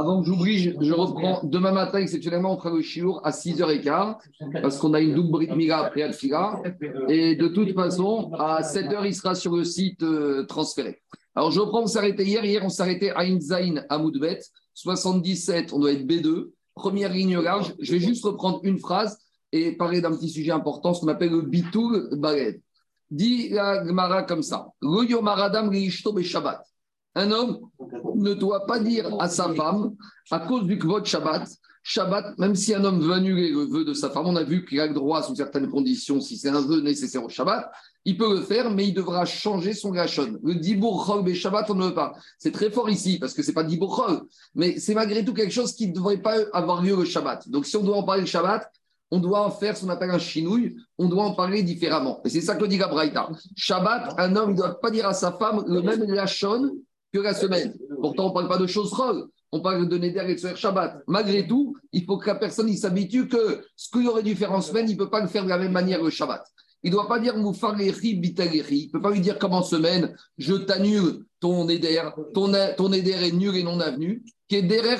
Avant que j'oublie, je, reprends demain matin, exceptionnellement, on fera le chiour à 6h15, parce qu'on a une double bride mila après Alfila. Et de toute façon, à 7h, il sera sur le site euh, transféré. Alors, je reprends, on s'arrêtait hier. Hier, on s'arrêtait à Inzaïn, à Moudbet. 77, on doit être B2. Première ligne large. Je vais juste reprendre une phrase et parler d'un petit sujet important, ce qu'on appelle le bitul baled. Dit la Gemara comme ça. Shabbat. Un homme ne doit pas dire à sa femme, à cause du kvot Shabbat, Shabbat, même si un homme veut annuler le vœu de sa femme, on a vu qu'il a le droit, sous certaines conditions, si c'est un vœu nécessaire au Shabbat, il peut le faire, mais il devra changer son gachon. Le Dibour Chol Shabbat, on ne veut pas. C'est très fort ici, parce que c'est pas Dibour Chol, mais c'est malgré tout quelque chose qui ne devrait pas avoir lieu le Shabbat. Donc si on doit en parler le Shabbat, on doit en faire ce qu'on appelle un chinouille, on doit en parler différemment. Et c'est ça que dit Gabraïta. Shabbat, un homme ne doit pas dire à sa femme le même lachon que la semaine. Pourtant, on ne parle pas de choses folles. On parle de Neder et de Shabbat. Malgré tout, il faut que la personne s'habitue que ce qu'il aurait dû faire en semaine, il ne peut pas le faire de la même manière le Shabbat. Il ne doit pas dire Moufarechi Bitaleri. Il ne peut pas lui dire comme en semaine, je t'annule ton Neder, ton, ton est nul et non avenu. Kederer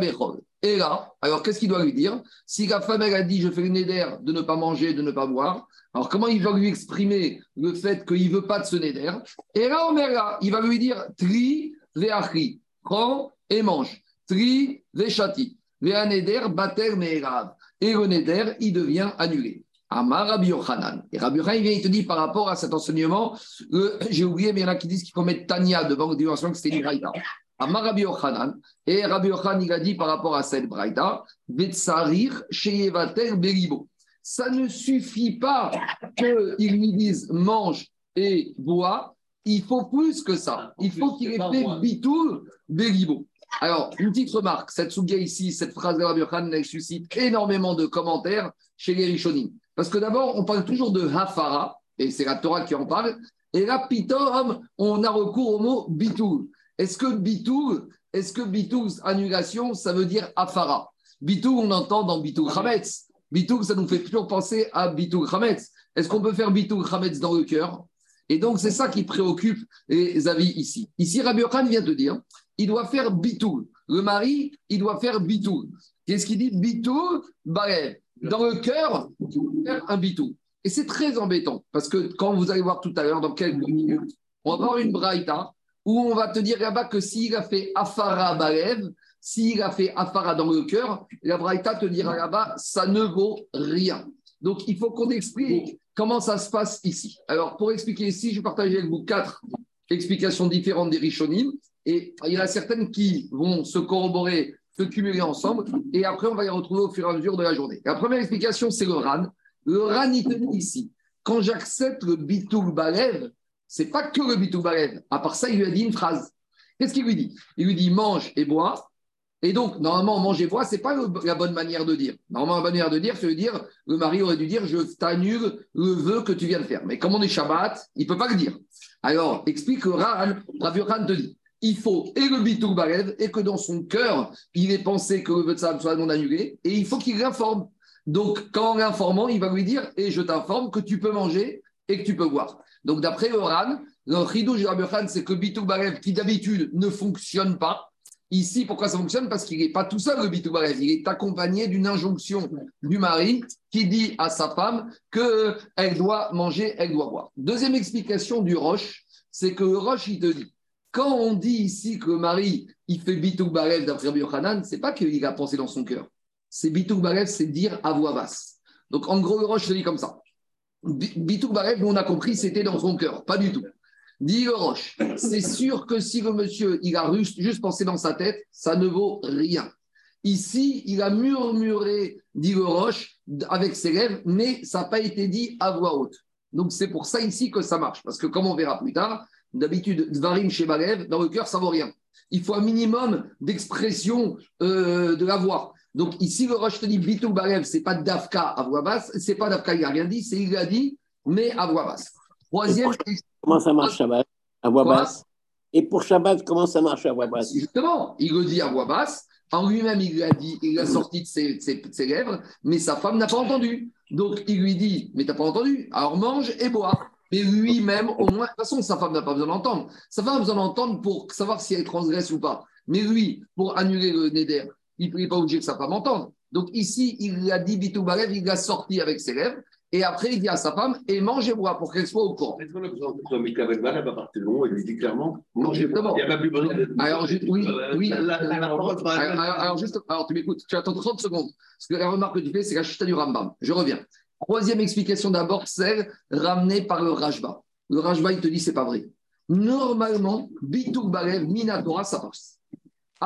Bechol. Et là, alors qu'est-ce qu'il doit lui dire? Si la femme, elle a dit, je fais une néder de ne pas manger, de ne pas boire, alors comment il va lui exprimer le fait qu'il ne veut pas de ce néder Et là, là, il va lui dire, tri ve'achri, prends et mange. Tri ve'chati, ve'aneder bater me'erav. Et le néder, il devient annulé. Amar Rabbi. Et Rabbi Yochanan, il vient, il te dit par rapport à cet enseignement, j'ai oublié, mais il y en a qui disent qu'il faut mettre Tania devant le dimension que c'était une Amar Rabbi Yochanan, et Rabbi Yochanan, il a dit par rapport à cette braïda, Vetsarir, Sheyevater, Beribo. Ça ne suffit pas qu'ils lui disent mange et bois, il faut plus que ça. Il faut qu'il ait fait bitou, Beribo. Alors, une petite remarque, cette souga ici, cette phrase de Rabbi Yochanan, elle suscite énormément de commentaires chez les Rishonim. Parce que d'abord, on parle toujours de Hafara, et c'est la Torah qui en parle, et là, Pitom, on a recours au mot bitou. Est-ce que bitou, est-ce que bitou, annulation, ça veut dire afara Bitou, on entend dans bitou chametz. Bitou, ça nous fait toujours penser à bitou chametz. Est-ce qu'on peut faire bitou chametz dans le cœur? Et donc, c'est ça qui préoccupe les avis ici. Ici, Rabbi Khan vient de dire, il doit faire bitou. Le mari, il doit faire bitou. Qu'est-ce qu'il dit? Bitou, barev. Dans le cœur, faire un bitou. Et c'est très embêtant, parce que quand vous allez voir tout à l'heure, dans quelques minutes, on va avoir une braïta où on va te dire là-bas que s'il a fait Afara Balev, s'il a fait Afara dans le cœur, la Braïta te dira là-bas, ça ne vaut rien. Donc il faut qu'on explique comment ça se passe ici. Alors pour expliquer ici, je vais partager avec vous quatre explications différentes des Rishonim. Et il y en a certaines qui vont se corroborer, se cumuler ensemble. Et après, on va les retrouver au fur et à mesure de la journée. La première explication, c'est le RAN. Le RAN, il te dit ici, quand j'accepte le Bitoul Balev, c'est pas que le bitou barev. À part ça, il lui a dit une phrase. Qu'est-ce qu'il lui dit? Il lui dit mange et bois. Et donc, normalement, manger bois, ce n'est pas la bonne manière de dire. Normalement, la bonne manière de dire, c'est de dire, le mari aurait dû dire, je t'annule le vœu que tu viens de faire. Mais comme on est Shabbat, il ne peut pas le dire. Alors, explique Rahan, Rav te dit, il faut et le bitou barev, et que dans son cœur, il ait pensé que le vœu de sa soit non annulé, et il faut qu'il l'informe. Donc, quand l'informant, il va lui dire, et je t'informe que tu peux manger et que tu peux boire. Donc, d'après Oran, le Ridouj Rabbi c'est que Bitou Barev, qui d'habitude ne fonctionne pas, Ici, pourquoi ça fonctionne? Parce qu'il n'est pas tout seul, le Bitou Barev. Il est accompagné d'une injonction du mari qui dit à sa femme qu'elle doit manger, elle doit boire. Deuxième explication du Roche, c'est que Roche, il te dit quand on dit ici que le mari, il fait Bitou Barev d'après Yochanan, c'est pas qu'il a pensé dans son cœur. C'est Bitou Barev, c'est dire à voix basse. Donc, en gros, Roche te dit comme ça. Bitou Barev, nous on a compris, c'était dans son cœur. Pas du tout. Dit Roche, c'est sûr que si le monsieur, il a juste pensé dans sa tête, ça ne vaut rien. Ici, il a murmuré, dit le Roche, avec ses lèvres, mais ça n'a pas été dit à voix haute. Donc c'est pour ça ici que ça marche. Parce que comme on verra plus tard, d'habitude, Dvarim chez Barev, dans le cœur, ça ne vaut rien. Il faut un minimum d'expression euh, de la voix. Donc ici, le Roche te dit Bitou Barev, c'est pas Dafka à voix basse, c'est pas Dafka, il n'a rien dit, c'est il a dit, mais à voix basse. Troisième. Comment ça marche Shabbat? À voix basse Et pour Shabbat, comment ça marche à voix basse? Justement, il le dit à voix basse. En lui-même, il l'a dit, il l'a sorti de ses, ses, lèvres, mais sa femme n'a pas entendu. Donc il lui dit Mais t'as pas entendu? Alors mange et bois. Mais lui-même, au moins, de toute façon, sa femme n'a pas besoin d'entendre. Sa femme a besoin d'entendre pour savoir si elle transgresse ou pas. Mais lui, pour annuler le Neder, il n'est pas obligé que sa femme entende. Donc ici, il a dit Bitou Balev, il l'a sorti avec ses lèvres. Et après, il dit à sa femme, et mangez-moi pour qu'elle soit au courant. Est-ce qu'on a besoin de elle va partir long, elle lui dit clairement, mangez-moi. Il n'y a pas plus besoin de. Alors, oui, oui. Parole sera- Alors, juste, alors, tu m'écoutes, tu attends 30 secondes. Parce que la remarque que tu fais, c'est la chita du Rambam. Je reviens. Troisième explication d'abord, celle ramenée par le Rajba. Le Rajba, il te dit, c'est pas vrai. Normalement, Bitouk Balev, Minatora, ça passe.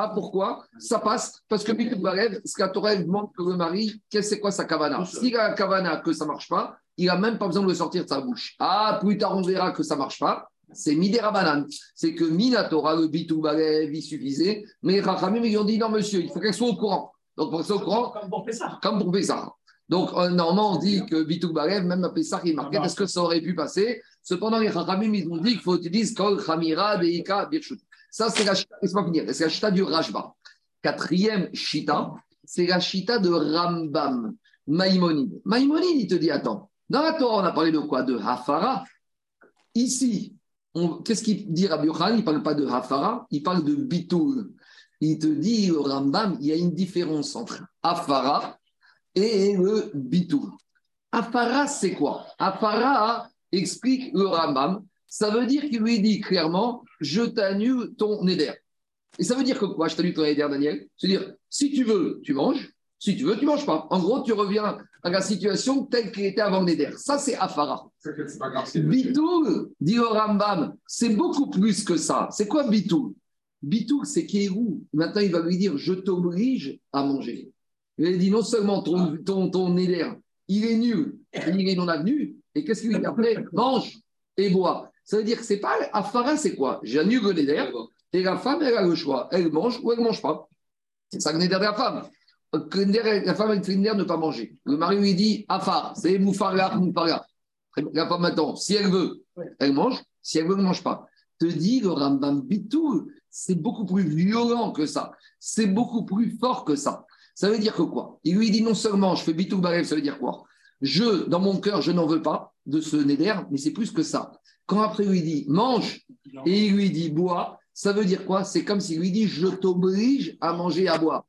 Ah, pourquoi? Ça passe parce que Bitouk Balev, ce la Torah demande que le mari, qu'est-ce c'est quoi sa kavana? S'il a la kavana que ça marche pas, il n'a même pas besoin de le sortir de sa bouche. Ah, plus tard, on verra que ça marche pas. C'est Midera Banane. C'est que Minatora, le Bitouk Balev, il suffisait. Mais Rachamim, ils ont dit, non, monsieur, il faut qu'elle soit au courant. Donc, pour qu'elle soit au courant, Comme pour Pessah. comme pour Pessah. Donc, euh, normalement, on dit que Bitouk Balev, même à Pessah, il marquait, est-ce que ça aurait pu passer Cependant, les Chachamim, ils ont dit qu'il faut utiliser Kol Chamira Deika Birchut. Ça, c'est la chita, du Rajba. Quatrième chita, c'est la chita de Rambam, Maïmonide. Maïmonide, il te dit, attends, dans la Torah, on a parlé de quoi? De Hafara. Ici, qu'est-ce qu'il dit Rabbi Yochanan? Il ne parle pas de Hafara, il parle de Bitoul. Il te dit, Rambam, il y a une différence entre Hafara et le Bitoul. Afara, c'est quoi? Afara explique le Rambam. Ça veut dire qu'il lui dit clairement Je t'annule ton éder. Et ça veut dire que quoi Je t'annule ton éder, Daniel? C'est-à-dire, si tu veux, tu manges. Si tu veux, tu manges pas. En gros, tu reviens à la situation telle qu'elle était avant le Neder. Ça, c'est Afara. Bitoul, dit le Rambam, c'est beaucoup plus que ça. C'est quoi Bitoul? Bitoul, c'est Kéhou. Maintenant, il va lui dire Je t'oblige à manger. Il dit non seulement ton, ton, ton éder, il est nul, il est non avenu, et qu'est-ce qu'il lui dit après? Mange et bois. Ça veut dire que c'est pas. Afara, c'est quoi? J'annule le néder, et la femme, elle a le choix. Elle mange ou elle ne mange pas. C'est ça le néder de la femme. La femme, elle fait de ne pas manger. Le mari lui dit Afar, c'est moufarga, moufarga. La femme, maintenant, si elle veut, elle mange. Si elle veut, elle ne mange pas. Te dit le Rambam Bitou, c'est beaucoup plus violent que ça. C'est beaucoup plus fort que ça. Ça veut dire que quoi? Il lui dit non seulement je fais bitou barev, ça veut dire quoi? Je, dans mon cœur, je n'en veux pas de ce néder, mais c'est plus que ça. Quand après il lui dit mange et il lui dit bois, ça veut dire quoi? C'est comme s'il lui dit je t'oblige à manger et à boire.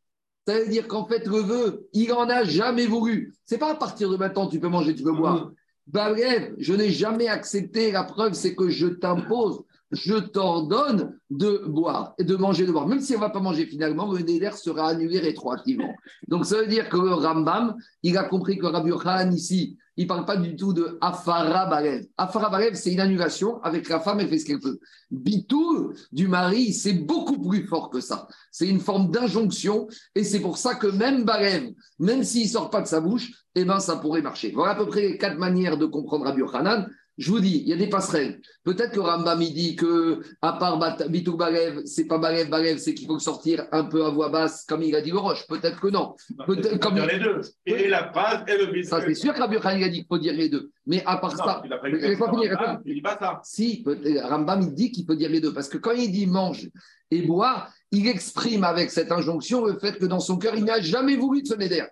Ça veut dire qu'en fait, le vœu, il en a jamais voulu. C'est pas à partir de maintenant tu peux manger, tu peux boire. Barev, je n'ai jamais accepté. La preuve, c'est que je t'impose je t'ordonne de boire et de manger, de boire. Même si on ne va pas manger finalement, le néder sera annulé rétroactivement. Donc ça veut dire que le Rambam, il a compris que Rabbi Yochanan ici, il ne parle pas du tout de Afara Balev. Afara Balev, c'est une annulation avec la femme, elle fait ce qu'elle peut. Bitou du mari, c'est beaucoup plus fort que ça. C'est une forme d'injonction et c'est pour ça que même Balev, même s'il ne sort pas de sa bouche, eh ben, ça pourrait marcher. Voilà à peu près les quatre manières de comprendre Rabbi Yochanan. Je vous dis, il y a des passerelles. Peut-être que Rambam il dit que, à part Bitou Balev, c'est pas Balev, Balev, c'est qu'il faut sortir un peu à voix basse, comme il a dit le Roche. Peut-être que non. Peut-être comme les deux. Et la phrase et le ça, c'est sûr que Rabbi Yochanan il a dit qu'il faut dire les deux. Mais à part ça, il a pas finir, Ah, Il dit pas ça. si, Rambam, il dit qu'il peut dire les deux. Parce que quand il dit mange et bois, il exprime avec cette injonction le fait que dans son cœur, il n'a jamais voulu de se néder.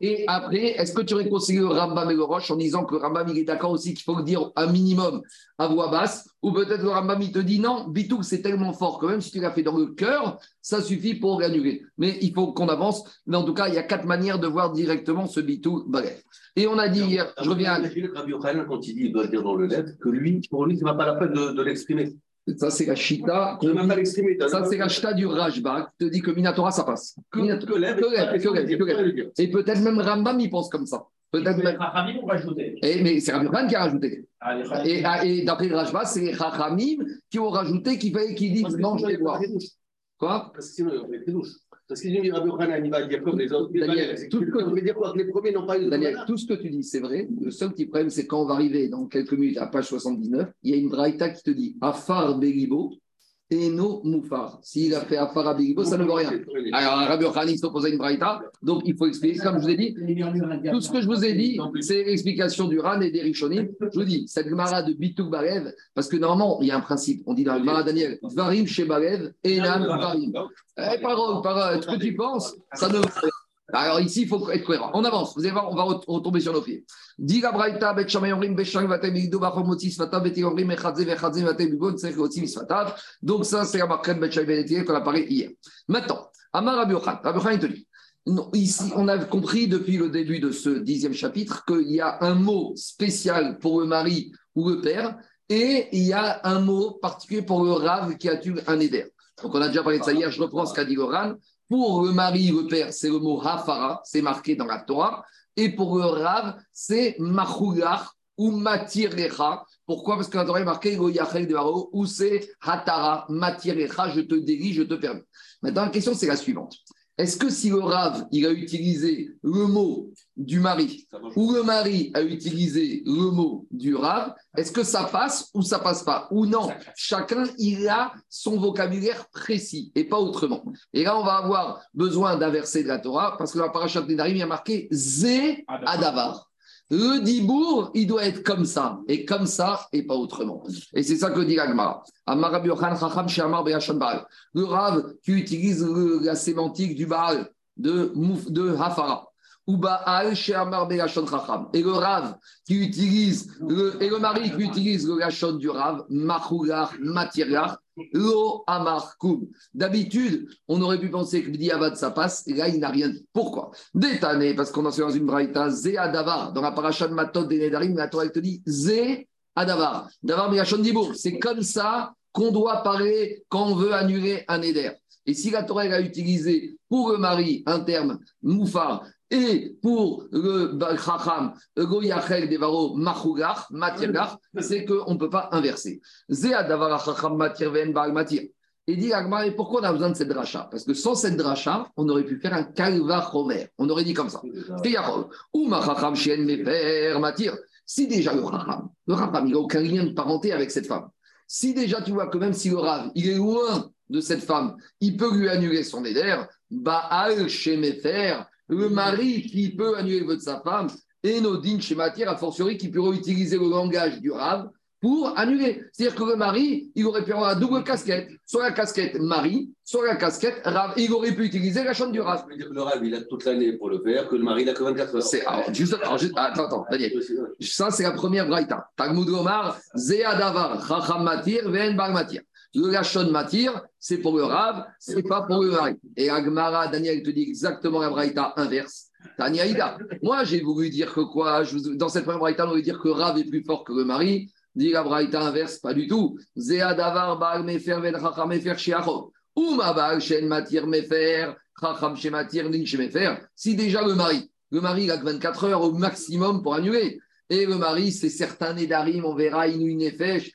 Et après, est-ce que tu aurais conseillé le Rambam et le Roche en disant que le Rambam, il est d'accord aussi qu'il faut le dire un minimum à voix basse Ou peut-être le Rambam, il te dit non, Bitouk, c'est tellement fort que même si tu l'as fait dans le cœur, ça suffit pour l'annuler. Mais il faut qu'on avance. Mais en tout cas, il y a quatre manières de voir directement ce Bitouk Balef. Et on a dit hier, je reviens à quand il dit il doit dire dans le lettre, que lui, pour lui, c'est même pas la peine de l'exprimer. Ça, c'est la Chita. Pas l'exprimer. Ça, c'est la chita du Rajba qui te dit que Minatora, ça passe. Minatora- que. Et peut-être même Rambam, il pense comme ça. Peut-être Les même. Chachamim ont rajouté. Et- mais c'est Yochanan qui a rajouté. Ah, les. Et, ah, et d'après Rajba, c'est les Chachamim qui ont rajouté qui, qui dit que mange des douches. Quoi? Parce que sinon, douches. Parce qu'il dit Rabbi Yochanan, il va dire comme les autres. Daniel, tout que ce que- ça veut dire quoi Que les premiers n'ont pas eu Daniel, tout ce que tu dis, c'est vrai. Le seul petit problème, c'est quand on va arriver dans quelques minutes à page 79, il y a une braïta qui te dit Afar Beribo et no Moufar. S'il a fait Afar à Beribo, ça ne veut rien. Alors, Rabbi Yochanan, il s'oppose à une braïta, donc il faut expliquer, comme je vous ai dit, Tout ce que je vous ai dit, c'est l'explication du Ran et des Rishonim. Je vous dis, cette Gemara de Bitouk Barev, parce que normalement, il y a un principe. On dit dans le Gemara Daniel, Varim chez Barev, Enam Varim. Eh, parole, parole, ce que tu penses, ça ne. Alors ici, il faut être cohérent. On avance, vous allez voir, on va ret- retomber sur nos pieds. Braïta, vechadze svatav. Donc ça, c'est la marquette bet shamay benetie qu'on a parlé hier. Maintenant, Amar Rabbi Yochan, il te dit, non, ici, on a compris depuis le début de ce dixième chapitre qu'il y a un mot spécial pour le mari ou le père et il y a un mot particulier pour le rave qui a eu un éder. Donc on a déjà parlé de ça hier, je reprends ce qu'a dit le Ran. Pour le mari, le père, c'est le mot hafara, c'est marqué dans la Torah. Et pour le rave, c'est machougar ou matirecha. Pourquoi? Parce que la Torah est marqué Go yachel de Haro, ou c'est hatara, matirecha, je te délie, je te permets. Maintenant, la question, c'est la suivante. Est-ce que si le rave, il a utilisé le mot du mari, ou le mari a utilisé le mot du rave, est-ce que ça passe ou ça passe pas Ou non? Chacun, il a son vocabulaire précis et pas autrement. Et là, on va avoir besoin d'un verset de la Torah, parce que la parachat Nedarim, il y a marqué Zé Adavar. Le dibour, il doit être comme ça, et comme ça, et pas autrement. Et c'est ça que dit l'Agmara. Le Rav qui utilise le- la sémantique du Baal, de, de Hafara. Ou Baal Shamar Be'ashan Chacham. Et le Rav qui utilise, le, et le mari qui utilise le Lachon du Rav, Machougar, Matiriach, Lo Amar Koum. D'habitude, on aurait pu penser que Diavad ça passe, et là, il n'a rien dit. Pourquoi? Détané, parce qu'on en dans une braïta, Zé Adavar, dans la paracha de Matot des Nedarim, la Torah te dit Zé Adavar. Davar Miyashon Dibour. C'est comme ça qu'on doit parler quand on veut annuler un éder. Et si la Torah a utilisé pour le mari un terme moufar et pour le Chacham, Goyachel Devaro Machougar, Matirgar, c'est qu'on ne peut pas inverser. Zé Adavar Chacham Matir Ven Baal Matir. Et dit pourquoi on a besoin de cette dracha? Parce que sans cette dracha, on aurait pu faire un chomer. On aurait dit comme ça. Ou ma chien mefer matir. Si déjà le chacham, le chacham, il n'a aucun lien de parenté avec cette femme. Si déjà tu vois que même si le rav, il est loin de cette femme, il peut lui annuler son éder, baal chez mefer, le mari qui peut annuler le vœu de sa femme, et Nodin chez matière, a fortiori qui peut utiliser le langage du rav pour annuler. C'est-à-dire que le mari, il aurait pu avoir la double casquette, soit la casquette mari, soit la casquette rav, et il aurait pu utiliser la chaîne du rav. Ça veut dire que le rêve, il a toute l'année pour le faire, que le mari, il a que 24 heures. C'est, alors, juste, alors, juste- attends, attends, Daniel. Ça, c'est la première braïta. Talmud Gomar, Zéa Davar, Chacham Matir, Ven Bar Matir. Le Lachon Matir, c'est pour le Rav, c'est pas pour le mari. Et Agmara, Daniel te dit exactement la braïta inverse. Tania. Moi, j'ai voulu dire que quoi Dans cette première braïta, on veut dire que Rav est plus fort que le mari. Dit la braïta inverse, pas du tout. Zéa Davar, Bar Mefer, Ven Chacham Mefer, Shiachov. Ou ma Baal, Shen Matir, Mefer, Chacham Shematir, Nin Shemefer. Si déjà le mari, le mari, il a que 24 heures au maximum pour annuler. Et le mari, c'est certains Nédarim, on verra, Inouï Nefesh,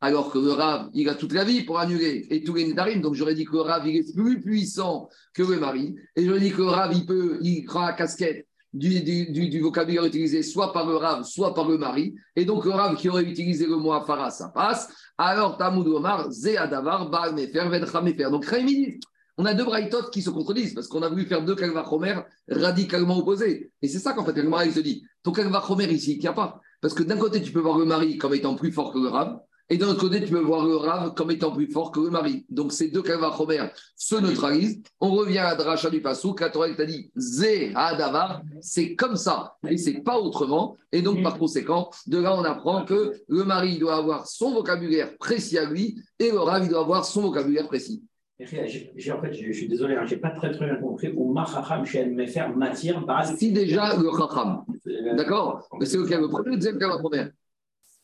Alors que le Rav, il a toute la vie pour annuler, et tous les Nédarim. Donc j'aurais dit que le Rav, il est plus puissant que le mari. Et j'aurais dit que le Rav, il peut, il prend la casquette du, vocabulaire utilisé soit par le Rav, soit par le mari. Et donc le Rav qui aurait utilisé le mot Afara, ça passe. Alors Tamoud Omar, Zé Adavar, Baal Mefer, Vedra. Donc Rémi on a deux braïtotes qui se contredisent parce qu'on a voulu faire deux Kalvachomer radicalement opposés. Et c'est ça qu'en fait, Kalmara, il se dit ton Kalvachomer ici, il ne tient pas. Parce que d'un côté, tu peux voir le mari comme étant plus fort que le Rav, et d'un autre côté, tu peux voir le Rav comme étant plus fort que le mari. Donc ces deux Kalvachomer se neutralisent. On revient à dracha du Passouk. La Torah t'a dit Zé Adavar, c'est comme ça, et c'est pas autrement. Et donc, par conséquent, de là, on apprend que le mari doit avoir son vocabulaire précis à lui, et le Rav, il doit avoir son vocabulaire précis. J'ai- en fait, je je suis désolé, hein, j'ai pas très très bien compris. Ou Machacham chez Mefer Matir. Si déjà le Chacham, d'accord Mais c'est lequel Le premier ou le deuxième Kalvachomer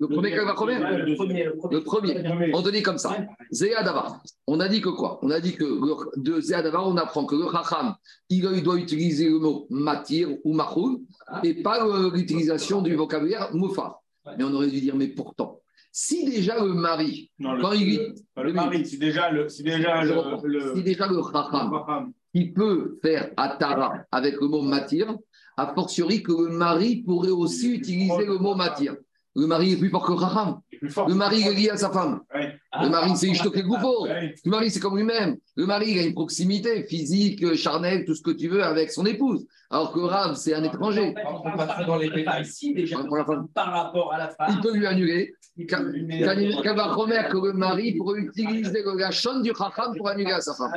Le premier Le premier, le premier. Le premier. On te dit comme ça. Zéa Davar. On a dit que quoi? On a dit que le- de Zéa Davar, on apprend que le Chacham, il, il doit utiliser le mot matir ou machoul et pas euh, l'utilisation du vocabulaire moufar. Mais on aurait dû dire, mais pourtant, si déjà le mari, Non, le, quand il le, le mari, c'est déjà le. C'est déjà le. si déjà le Chacham, il peut faire atara avec le mot matir, a fortiori que le mari pourrait aussi utiliser le mot matir. Le mari est plus fort que Chacham. le mari est lié à sa femme. Ouais. Le mari, c'est Ishtoke Goufo. Le mari, c'est comme lui-même. Le mari, il a une proximité physique, charnelle, tout ce que tu veux avec son épouse. Alors que Rav, c'est un étranger. On va pas dans les détails ici déjà. Pour la femme. Par rapport à la femme. Il peut lui annuler. Qu'elle va remettre que le mari pour utiliser le gachon du Chacham pour annuler à sa femme.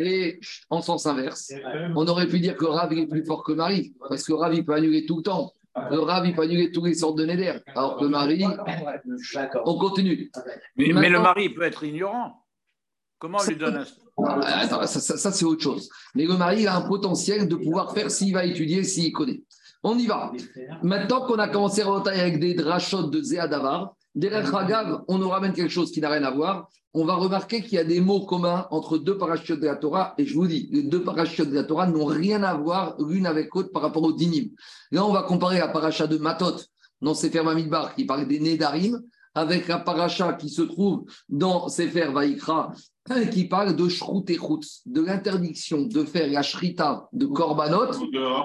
Et en sens inverse, on aurait pu dire que Rav il est plus fort que le mari, parce que Rav il peut annuler tout le temps. Le Rav il peut annuler toutes les sortes de néder. Alors que le mari, on continue. Mais, mais le mari peut être ignorant. Comment on lui donne un... Ah, Attends, ça, ça- ça, c'est autre chose. Mais le mari il a un potentiel de pouvoir faire s'il va étudier, s'il connaît. On y va. Maintenant qu'on a commencé à remonter avec des drachotes de Zéa Derrière Hagav, on nous ramène quelque chose qui n'a rien à voir. On va remarquer qu'il y a des mots communs entre deux parachutes de la Torah. Et je vous dis, les deux parachutes de la Torah n'ont rien à voir l'une avec l'autre par rapport au dinim. Là, on va comparer la paracha de Matot dans Sefer Mamidbar qui parle des Nédarim avec la paracha qui se trouve dans Sefer Vaikra qui parle de Shrut et de l'interdiction de faire la shrita de Korbanot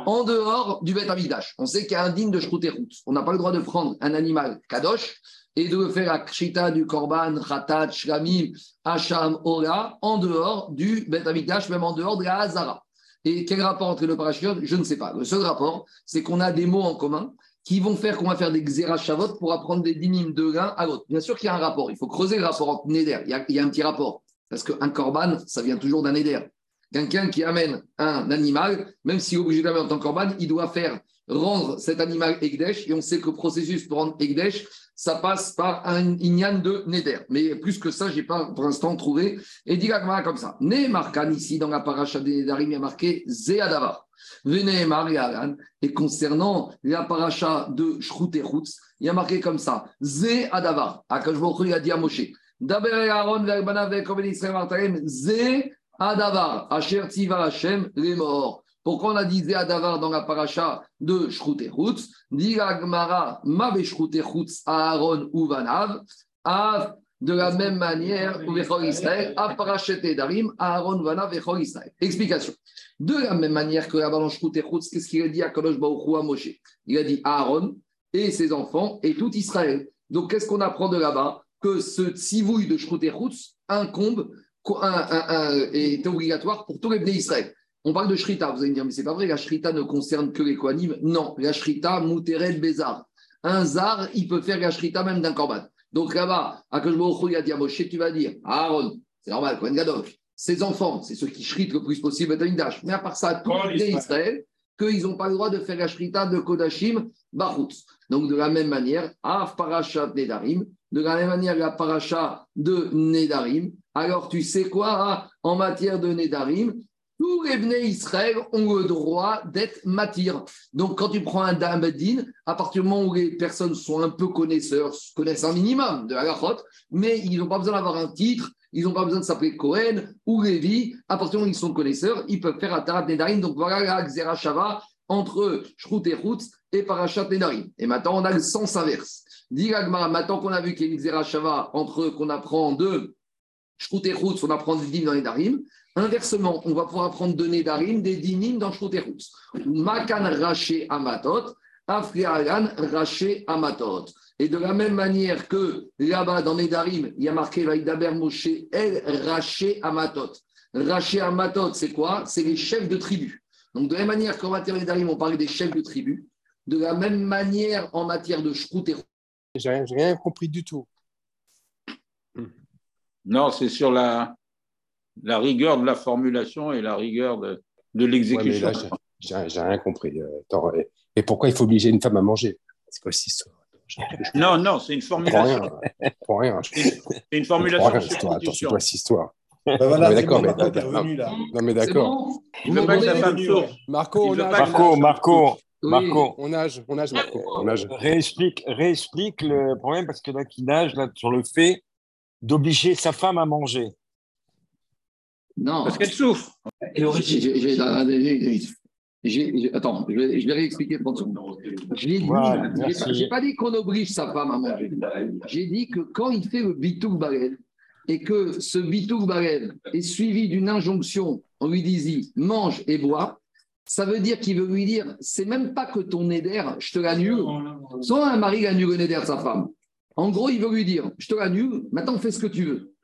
en dehors du Beth Amikdash. On sait qu'il y a un digne de Shrut et. On n'a pas le droit de prendre un animal kadosh et de faire la shrita du Korban, Khatat, Shlamim, Hacham, Ora en dehors du Beth Amikdash, même en dehors de la Hazara. Et quel rapport entre le parachute Je ne sais pas. Le seul rapport, c'est qu'on a des mots en commun qui vont faire qu'on va faire des xérachavot pour apprendre des dynimes de l'un à l'autre. Bien sûr qu'il y a un rapport. Il faut creuser le rapport entre Neder. Il y a, il y a un petit rapport. Parce qu'un korban, ça vient toujours d'un Neder. Quelqu'un qui amène un animal, même s'il est obligé d'amener en tant que korban, il doit faire rendre cet animal Egdesh. Et on sait que le processus pour rendre Egdesh, ça passe par un Inyan de Neder. Mais plus que ça, je n'ai pas pour l'instant trouvé. Et dit comme ça. Né Markan, ici, dans la paracha des Nedarim, il y a marqué Zéadavar. Venez Marialan. Et concernant la paracha de Shrut et il y a marqué comme ça Zé Adavar. Akash il a dit à Moshe Daber Aaron Zé Adavar. Asher Tiva Hashem les morts. Pourquoi on a dit Zé Adavar dans la paracha de Chutz Dit Chutz Aaron ou Vanav. Av de la même manière, ou Vechol Israël, Av Parachet Darim, Aaron Vanav Vechol Israël. Explication. De la même manière que la balance qu'est-ce qu'il a dit à Kadosh Baruch à Moshe? Il a dit Aaron et ses enfants et tout Israël. Donc, qu'est-ce qu'on apprend de là-bas? Que ce tsivouille de Shrut et Chutz incombe, un- un- un- est obligatoire pour tous les Bnei Israël. On parle de Shrita, vous allez me dire, mais c'est pas vrai, la Shrita ne concerne que les Kohanim. Non, la Shrita, Mouteret, Bézar. Un zar, il peut faire la Shrita même d'un korban. Donc là-bas, à Baruch Hu, il a dit à Moshe, tu vas dire, Aaron, c'est normal, Kohen Gadol, ses enfants, c'est ceux qui shritent le plus possible à Dash. Mais à part ça, tous les Israël. Qu'ils n'ont pas le droit de faire la Shrita de Kodashim, Bachutz. Donc de la même manière, Av Parashat Nedarim, de la même manière, la Paracha de Nedarim. Alors tu sais quoi, hein, en matière de Nedarim, tous les Bnei Israël ont le droit d'être matir. Donc, quand tu prends un Dam Bedin, à partir du moment où les personnes sont un peu connaisseurs, connaissent un minimum de halachot, mais ils n'ont pas besoin d'avoir un titre, ils n'ont pas besoin de s'appeler Cohen ou Lévi, à partir du moment où ils sont connaisseurs, ils peuvent faire Atarat Nedarim. Donc, voilà la Xera Shava entre Shrut et Chutz et Parashat Nedarim. Et maintenant, on a le sens inverse. Dit l'Agmara, maintenant qu'on a vu qu'il y a une Xera Shava entre qu'on apprend de Shrut et on apprend des dîmes dans les Darim. Inversement, on va pouvoir apprendre de Nedarim des dinim dans Shrut et. Makan raché amatot, Afriagan raché amatot. Et de la même manière que là-bas dans Nedarim, il y a marqué Vaïdaber Moshe El raché amatot. Raché amatot, c'est quoi? C'est les chefs de tribu. Donc de la même manière qu'en matière Nedarim, on parlait des chefs de tribu, de la même manière en matière de Shrut et J'ai rien, rien compris du tout. Non, c'est sur la, la rigueur de la formulation et la rigueur de, de Ouais, mais l'exécution. là, j'ai- j'ai j'ai rien compris. Euh, attends, et, et pourquoi il faut obliger une femme à manger? C'est quoi cette histoire non, non, c'est une Je comprends rien. formulation. Je comprends rien. Je C'est une formulation rien. de cette histoire. Attends, c'est quoi cette histoire? Bah voilà, mais c'est d'accord, bon, mais- non, revenu là. Non, mais d'accord. bon Il veut pas que Revenu, femme ouais. souffre. Marco, Marco, Marco. Marco, On nage, on nage, Marco. On nage. réexplique, réexplique le problème parce que là, qui nage là, sur le fait d'obliger sa femme à manger. Non. Parce qu'elle souffre. Attends, je vais, je vais réexpliquer 30 secondes. J'ai Voilà, pas- dit qu'on oblige sa femme à manger. J'ai dit que quand il fait le bitouk barel et que ce bitouk barel est suivi d'une injonction, on lui dit mange et bois, ça veut dire qu'il veut lui dire c'est même pas que ton éder, je te l'annule. Soit un mari annule le néder de sa femme. En gros, il veut lui dire, je te l'annule, maintenant fais ce que tu veux.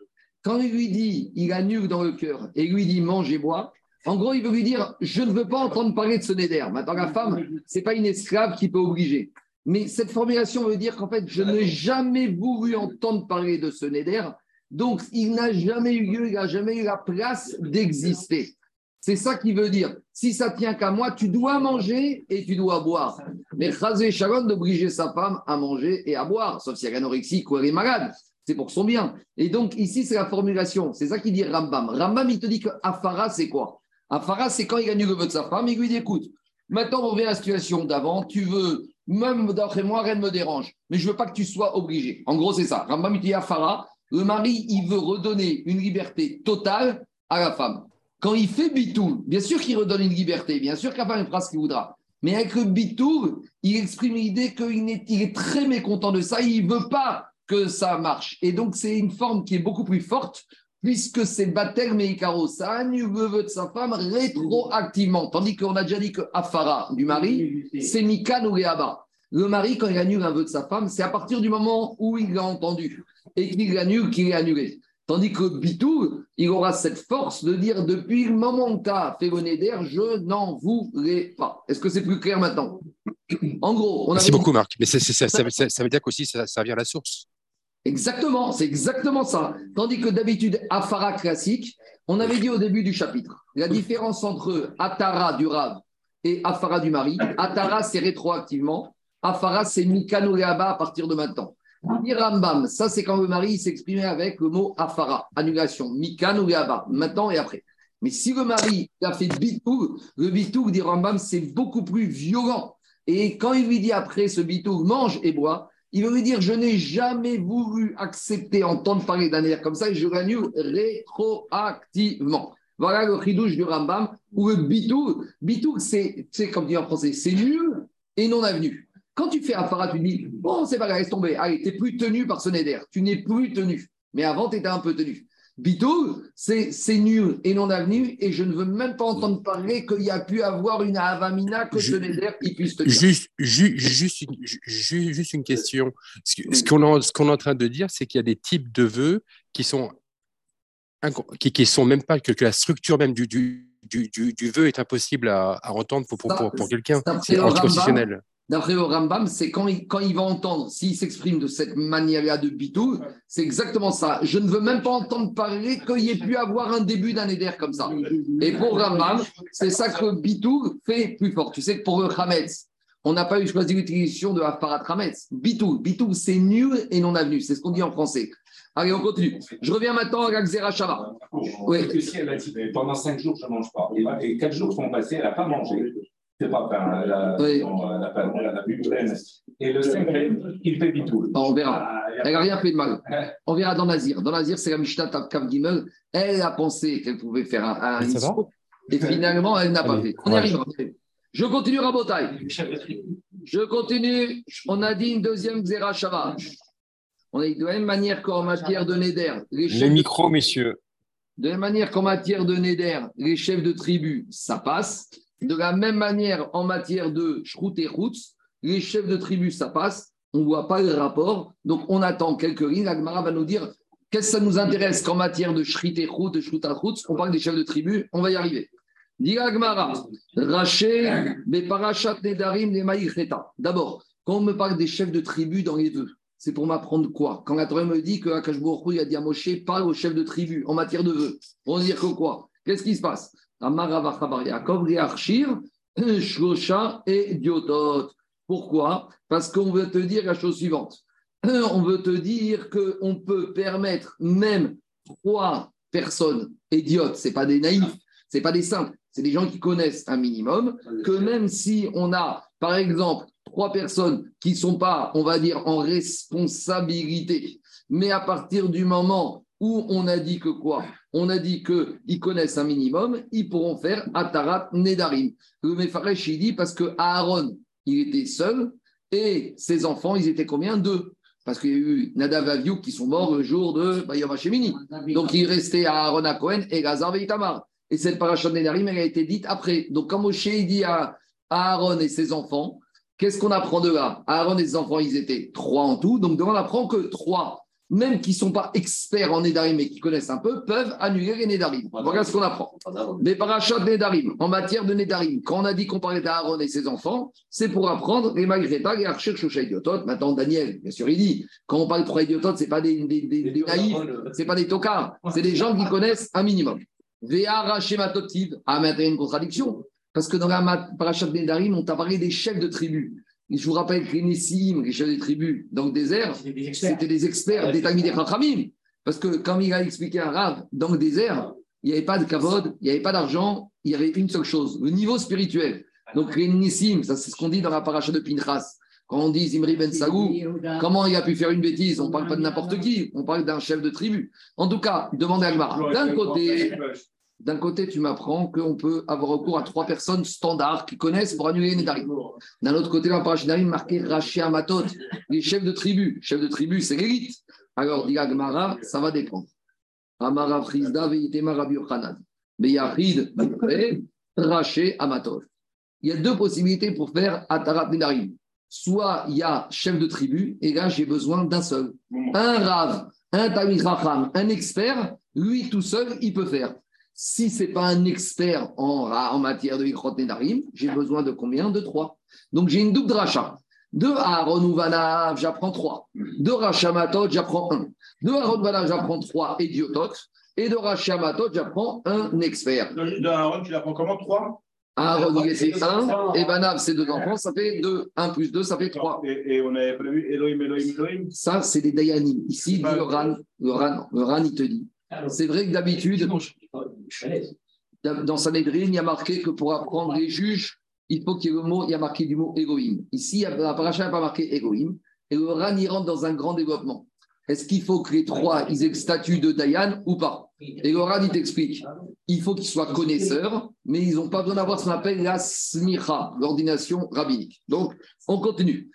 Quand il lui dit, il annule dans le cœur et il lui dit mange et bois, en gros, il veut lui dire, je ne veux pas entendre parler de ce néder. Maintenant, la femme, c'est pas une esclave qui peut obliger. Mais cette formulation veut dire qu'en fait, je n'ai jamais voulu entendre parler de ce néder. Donc, il n'a jamais eu lieu, il n'a jamais eu la place d'exister. C'est ça qui veut dire, si ça tient qu'à moi, tu dois manger et tu dois boire. Mais Chazé Sharon d'obliger sa femme à manger et à boire, sauf si elle est anorexique ou elle est malade. C'est pour son bien. Et donc, ici, c'est la formulation. C'est ça qui dit Rambam. Rambam, il te dit que Afara, c'est quoi? Afara, c'est quand il gagne le vœu de sa femme, il lui dit écoute, maintenant on revient à la situation d'avant, tu veux, même d'après moi, rien ne me dérange, mais je veux pas que tu sois obligé. En gros, c'est ça. Rambam, il dit Afara, le mari, il veut redonner une liberté totale à la femme. Quand il fait bitou, bien sûr qu'il redonne une liberté, bien sûr qu'à femme fera ce qu'il voudra. Mais avec le bitou, il exprime l'idée qu'il est, il est très mécontent de ça, il ne veut pas que ça marche. Et donc, c'est une forme qui est beaucoup plus forte, puisque c'est Batel Meikaro, ça annule le vœu de sa femme rétroactivement. Tandis qu'on a déjà dit que Afara du mari, c'est Mikan ou Réaba. Le mari, quand il annule un vœu de sa femme, c'est à partir du moment où il l'a entendu et qu'il l'annule qu'il est annulé. Tandis que Bitou, il aura cette force de dire depuis le moment où tu as fait le Neder, je n'en voudrais pas. Est-ce que c'est plus clair maintenant? En gros, on a. Merci beaucoup, Marc. Mais ça, ça veut- ça veut dire qu'aussi ça, ça vient à la source. Exactement, c'est exactement ça. Tandis que d'habitude, Afara classique, on avait dit au début du chapitre, la différence entre Atara du Rav et Afara du mari. Atara, c'est rétroactivement. Afara, c'est Mikano à partir de maintenant. Rambam, ça c'est quand le mari s'exprimait avec le mot Afara, annulation, Mikano Leaba, maintenant et après. Mais si le mari a fait bitou, le bitou, dit Rambam, c'est beaucoup plus violent. Et quand il lui dit après ce bitou, mange et bois, il veut lui dire Je n'ai jamais voulu accepter, entendre parler d'un air comme ça et je l'annule rétroactivement. Voilà le chidouche du Rambam, où le bitou, bitou, c'est, c'est comme dit en français, c'est nul et non avenu. Quand tu fais Afara, tu dis Bon, c'est pas grave, laisse tomber. Allez, tu n'es plus tenu par ce néder. Tu n'es plus tenu. Mais avant, tu étais un peu tenu. Bitou, c'est, nul et non avenu et je ne veux même pas entendre parler qu'il y a pu avoir une avamina que Je- ce néder il puisse te dire. Juste, ju- juste, une, ju- juste une question. Ce qu'on est en- ce qu'on est en train de dire, c'est qu'il y a des types de vœux qui sont qui, qui sont même pas que, que la structure même du, du, du, du, vœu est impossible à, à entendre pour, pour, pour, pour quelqu'un. C'est anticonstitutionnel. D'après le Rambam, c'est quand il, va entendre, s'il s'exprime de cette manière-là de bitou, c'est exactement ça. Je ne veux même pas entendre parler qu'il y ait pu avoir un début d'un éder comme ça. Et pour Rambam, c'est ça que bitou fait plus fort. Tu sais que pour le Hametz, on n'a pas eu choisi l'utilisation de Hafarat Hametz. Bitou, bitou, c'est nul et non avenu. C'est ce qu'on dit en français. Allez, on continue. Je reviens maintenant à Xera Shava. Oui. Pendant cinq jours, je ne mange pas, et, et quatre jours sont passés, elle n'a pas mangé. C'est pas, enfin, elle a, Oui. non, elle a pas, elle a bu de laine. Et le cinquième, il fait bitou. On verra. Elle n'a rien fait de mal. On verra dans Nazir. Dans Nazir, c'est la Mishnah Kav Gimel. Elle a pensé qu'elle pouvait faire un, un et finalement, elle n'a pas fait. On y courage. arrive. Je continue, Rabotai. Je continue. On a dit une deuxième Xera Shava. On a dit de la même manière qu'en matière de Neder, les Les chefs de, micros, messieurs. de la même manière qu'en matière de Neder, les chefs de tribu, ça passe. De la même manière, en matière de Shrout et Routz, les chefs de tribu, ça passe. On ne voit pas le rapport. Donc, on attend quelques lignes. Agmara va nous dire qu'est-ce que ça nous intéresse qu'en matière de Shrit et Rout, de Shrout Routz, on parle des chefs de tribu. On va y arriver. Agmara. D'abord, quand on me parle des chefs de tribu dans les vœux, c'est pour m'apprendre quoi? Quand la Torah me dit que Akashbourou il a dit Moshe, parle aux chefs de tribu en matière de vœux. On va dire quoi? Qu'est-ce qui se passe? Et Diotot. Pourquoi? Parce qu'on veut te dire la chose suivante. On veut te dire qu'on peut permettre même trois personnes idiotes, ce pas des naïfs, ce pas des simples, c'est des gens qui connaissent un minimum, que même si on a, par exemple, trois personnes qui ne sont pas, on va dire, en responsabilité, mais à partir du moment où on a dit que quoi? On a dit qu'ils connaissent un minimum, ils pourront faire Atarat Nedarim. Le Mefaresh, il dit parce que Aaron, il était seul et ses enfants, ils étaient combien? Deux. Parce qu'il y a eu Nadav Aviou qui sont morts le jour de Bayom Hashemini. Donc il restait à Aaron à Cohen et Gazar Itamar. Et cette parachat Nedarim, elle a été dite après. Donc quand Moshe dit à, Aaron et ses enfants, Qu'est-ce qu'on apprend de là? Aaron et ses enfants, ils étaient trois en tout. Donc, on apprend que trois, même qui ne sont pas experts en Nédarim mais qui connaissent un peu, peuvent annuler les Nédarim. Voilà ce qu'on apprend. Mais parachat Nédarim, en matière de Nédarim, quand on a dit qu'on parlait d'Aaron et ses enfants, c'est pour apprendre les Magreta, les Archer, Shosha Idiotot. Maintenant, Daniel, bien sûr, il dit, quand on parle de trois idiototes, ce n'est pas des, des, des, des naïfs, ce n'est pas des tocards, c'est des gens qui connaissent un minimum. Véara Shematotiv, à mettre une contradiction. Parce que dans la parachat Nédarim, on t'a parlé des chefs de tribu. Je vous rappelle que les Nessim, les chefs des tribus dans le désert, c'était des experts des Talmidei Chachamim. Parce que quand il a expliqué à Rav, dans le désert, il n'y avait pas de kavod, il n'y avait pas d'argent, il y avait une seule chose, le niveau spirituel. Donc les Nissim, ça c'est ce qu'on dit dans la paracha de Pinchas. Quand on dit Zimri Ben Sagou, comment il a pu faire une bêtise? On ne parle pas de n'importe qui, on parle d'un chef de tribu. En tout cas, demandez à Agmara. D'un côté, d'un côté, tu m'apprends qu'on peut avoir recours à trois personnes standards qui connaissent pour annuler les Nédarim. D'un autre côté, dans le Nédarim, marqué Raché Amatot, les chefs de tribu. Chefs de tribu, c'est l'élite. Alors, dit Agmara, ça va dépendre. Amara Frizda, Veitema Rabbi Yochanan. Beyachid, Raché Amatot. Il y a deux possibilités pour faire Atarat Nédarim. Soit il y a chef de tribu, et là, j'ai besoin d'un seul. Un Rav, un Tamil un expert, lui tout seul, il peut faire. Si ce n'est pas un expert en, en matière de Ikrot Nedarim, j'ai besoin de combien? De trois. Donc j'ai une double rachat. De Aaron ou Vanav, j'apprends trois. De Rachamatot, j'apprends un. De Aaron Vanav, j'apprends trois idiotot. Et de Rachamatot, j'apprends un expert. De, de Aaron, tu l'apprends comment? Trois? Aaron, c'est un. Et Vanav, c'est deux enfants. Ça fait deux. Un plus deux, ça fait trois. Et, et on avait prévu Elohim, Elohim, Elohim. Ça, c'est des Dayanim. Ici, le Ran, le Ran, le Ran, il te dit. C'est vrai que d'habitude, dans Sanhedrin, il y a marqué que pour apprendre les juges, il faut qu'il y ait le mot, il y a marqué du mot égoïme. Ici, la paracha n'a pas marqué égoïme. Et le RAN, rentre dans un grand développement. Est-ce qu'il faut que les trois, ils aient le statut de Dayan ou pas? Et le RAN, il t'explique. Il faut qu'ils soient connaisseurs, mais ils n'ont pas besoin d'avoir ce qu'on appelle la smicha, l'ordination rabbinique. Donc, on continue.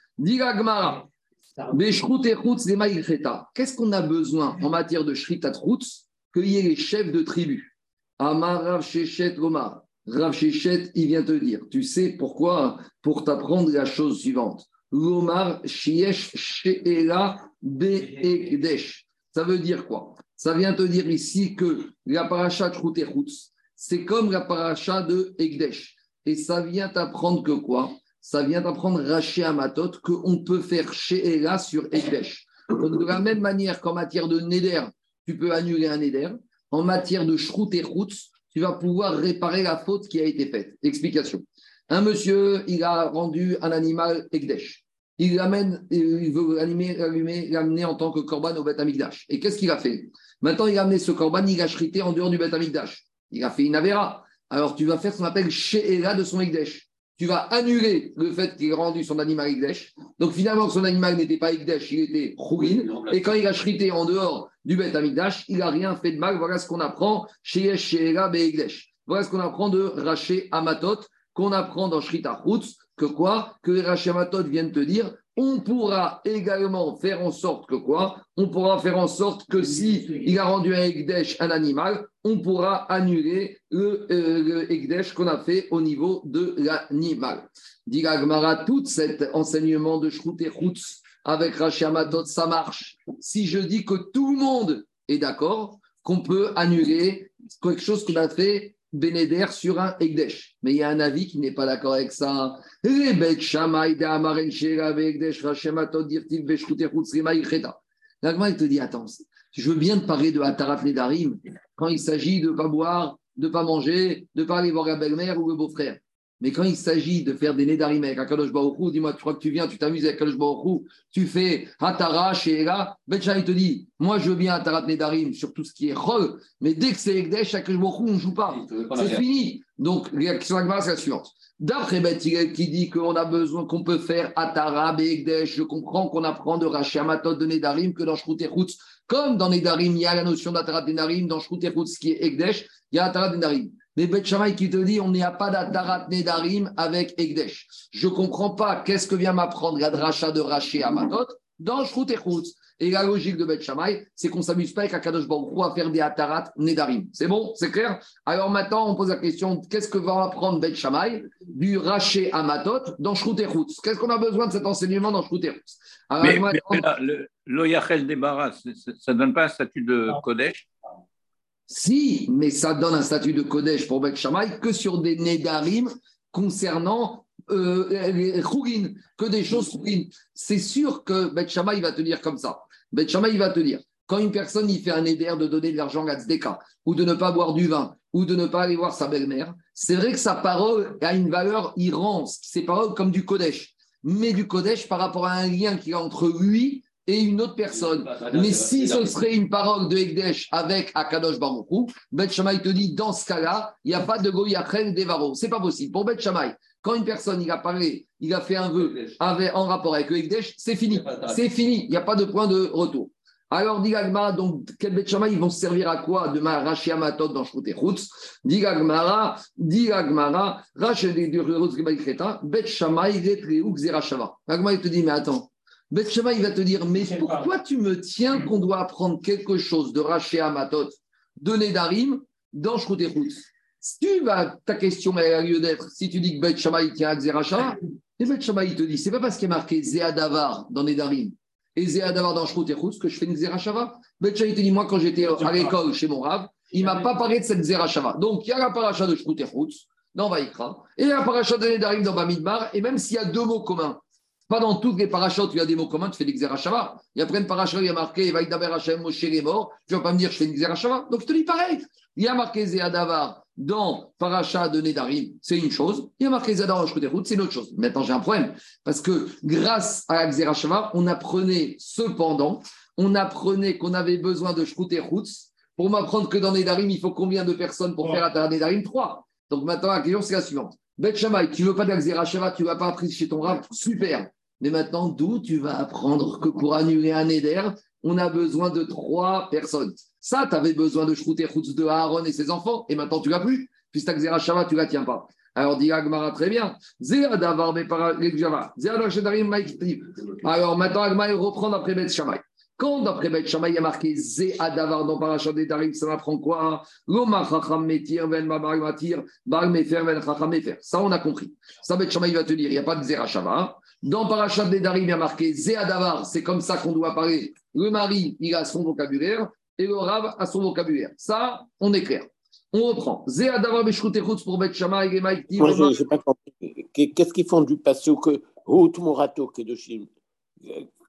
Qu'est-ce qu'on a besoin en matière de Shritat Roots Qu'il y ait les chefs de tribu. Amar Rav Shechet Omar. Rav Shechet, il vient te dire. Tu sais pourquoi? Pour t'apprendre la chose suivante. L'Omar Shiesh Sheela Be'ekdesh. Ça veut dire quoi? Ça vient te dire ici que la paracha Roots, c'est comme la paracha de Ekdesh. Et ça vient t'apprendre que quoi? Ça vient d'apprendre Raché Amatot qu'on peut faire chez Ella sur Ekdesh. Donc, de la même manière qu'en matière de Neder, tu peux annuler un Neder, en matière de Shrout et Routz, tu vas pouvoir réparer la faute qui a été faite. Explication. Un monsieur, il a rendu un animal Ekdesh. Il l'amène, il veut l'amener en tant que korban au Beth. Et qu'est-ce qu'il a fait? Maintenant, il a amené ce korban, il a shrité en dehors du Beth. Il a fait une avéra. Alors, tu vas faire ce qu'on appelle chez Ella de son Ekdesh tu vas annuler le fait qu'il ait rendu son animal Igdesh. Donc finalement, son animal n'était pas Igdesh, il était Khourin. Et quand il a shrité en dehors du Beth Amigdash, il n'a rien fait de mal. Voilà ce qu'on apprend chez et Igdesh. Voilà ce qu'on apprend de Raché Amatot, qu'on apprend dans Shrita Roots, que quoi? Que les Raché Amatot viennent te dire on pourra également faire en sorte que quoi? On pourra faire en sorte que si il a rendu un Ekdesh un animal, on pourra annuler le, euh, Ekdesh qu'on a fait au niveau de l'animal. Dit Gmara, tout cet enseignement de Shrut et avec Rashi ça marche. Si je dis que tout le monde est d'accord, qu'on peut annuler quelque chose qu'on a fait Bénéder sur un Egdesh. Mais il y a un avis qui n'est pas d'accord avec ça. L'agma, il te dit Attends, je veux bien te parler de Atarat Nedarim quand il s'agit de ne pas boire, de ne pas manger, de ne pas aller voir la belle-mère ou le beau-frère. Mais quand il s'agit de faire des Nedarim avec Akadosh Baruchou, dis-moi, tu crois que tu viens, tu t'amuses avec Akadosh Baruchou, tu fais Hatara, Sheela, Betcha, il te dit, moi je veux bien Atarat Nedarim sur tout ce qui est Chol, mais dès que c'est Ekdesh, Akadosh Baruchou, on ne joue pas. C'est fini. Donc, la question c'est la suivante. D'après Beth qui dit qu'on a besoin, qu'on peut faire Atara, Ekdesh, je comprends qu'on apprend de Rashi Amatot de Nedarim que dans Shrut Comme dans Nedarim, il y a la notion d'Atarat Nedarim, dans Shrut qui est Ekdesh, il y a Atarat Nedarim. Mais Bet qui te dit on n'y a pas d'Atarat Nedarim avec Egdesh. Je ne comprends pas qu'est-ce que vient m'apprendre la dracha de Raché Amatot dans Shrout Et la logique de Bet Shammai, c'est qu'on ne s'amuse pas avec Akadosh Baruch à faire des Atarat Nedarim. C'est bon? C'est clair? Alors maintenant, on pose la question qu'est-ce que va apprendre Bet Shammai du Raché Amatot dans Shrouterhout Qu'est-ce qu'on a besoin de cet enseignement dans Shrouterhout Alors, Mais, maintenant- mais là, le- l'Oyachel débarrasse, ça ne donne pas un statut de Kodesh? Si, mais ça donne un statut de Kodesh pour Bet Shammai que sur des Nedarim concernant euh, les que des choses Chougin. C'est sûr que Bet Shammai va te dire comme ça. Bet Shammai va te dire, quand une personne il fait un Neder de donner de l'argent à Tzedeka, ou de ne pas boire du vin, ou de ne pas aller voir sa belle-mère, c'est vrai que sa parole a une valeur, rend ses paroles comme du Kodesh. Mais du Kodesh par rapport à un lien qu'il y a entre lui et une autre personne. Mais si ce serait une parole de Ekdesh avec Akadosh Baruch Hu, Bet Shammai te dit dans ce cas-là, il n'y a pas de Goyachel Devaro. C'est pas possible. Pour Bet Shammai, quand une personne il a parlé, il a fait un vœu avec, en rapport avec le Ekdesh, c'est fini. C'est fini. Il n'y a pas de point de retour. Alors, dit Gagmara, donc, quel Bet Shammai, ils vont se servir à quoi de ma Rashi Amatot dans Shrout et Chutz Dit Gagmara, dit Gagmara, Rashi de Kreta, Bet Shammai, Retreu, Xerashava. Gagmara, il te dit, mais attends, Bet Shammai, il va te dire, mais pourquoi tu me tiens qu'on doit apprendre quelque chose de Rashi Amatot, de Nedarim, dans Shrout et Chutz Si tu vas, ta question elle a lieu d'être, si tu dis que Bet Shammai tient à Xerashava, et Bet Shammai, il te dit, c'est pas parce qu'il y a marqué Zéadavar dans Nedarim et Zéadavar dans Shrout et Chutz que je fais une Zerachava. Bet Shammai te dit, moi, quand j'étais à l'école chez mon Rav, il m'a pas parlé de cette Zerachava. Donc, il y a la paracha de Shrout et Chutz dans Vaïkra, et la paracha de Nedarim dans Bamidbar, et même s'il y a deux mots communs, pas dans toutes les parachutes, il y a des mots communs, tu fais des Xerashava. Il y a plein de parachutes, il y a marqué Vaïdaber Hashem, Moshe est mort, tu vas pas me dire je fais une Xerashava. Donc, je te dis pareil. Il y a marqué Zéadavar dans Paracha de Nedarim, c'est une chose. Il y a marqué Zéadavar et Chutz, c'est une autre chose. Maintenant, j'ai un problème. Parce que grâce à Xerashava, on apprenait cependant, on apprenait qu'on avait besoin de Chutz pour m'apprendre que dans Nedarim, il faut combien de personnes pour faire à Nedarim? Trois. Donc maintenant, la question, c'est la suivante. Bet Shammai, tu veux pas de la Xerashava, tu vas pas appris chez ton rab, super. Mais maintenant, d'où tu vas apprendre que pour annuler un Neder, on a besoin de trois personnes Ça, tu avais besoin de Shrout et de Aaron et ses enfants, et maintenant tu l'as plus, puisque ta Xerashava, tu la tiens pas. Alors, dit Agmara, très bien. Alors, maintenant, Agmara, reprend d'après Bet Shammai. Quand d'après Bet Shammai, il y a marqué Zéa d'avar dans Parachat des Darim, ça m'apprend quoi? Loma Chacham Metir, Ven Babar Matir, Bar Mefer, Ven Chacham Mefer. Ça, on a compris. Ça, Bet Shammai va te dire, il n'y a pas de Zéra Shava. Dans Parachat des Darim, il y a marqué Zéa d'avar, c'est comme ça qu'on doit parler. Le mari, il a son vocabulaire, et le Rav a son vocabulaire. Ça, on est clair. On reprend. Zéa d'avar Beshrout et Chutz pour Bet Shammai, et je n'ai pas. Qu'est-ce qu'ils font du passé que Hout Morato, Kedoshim?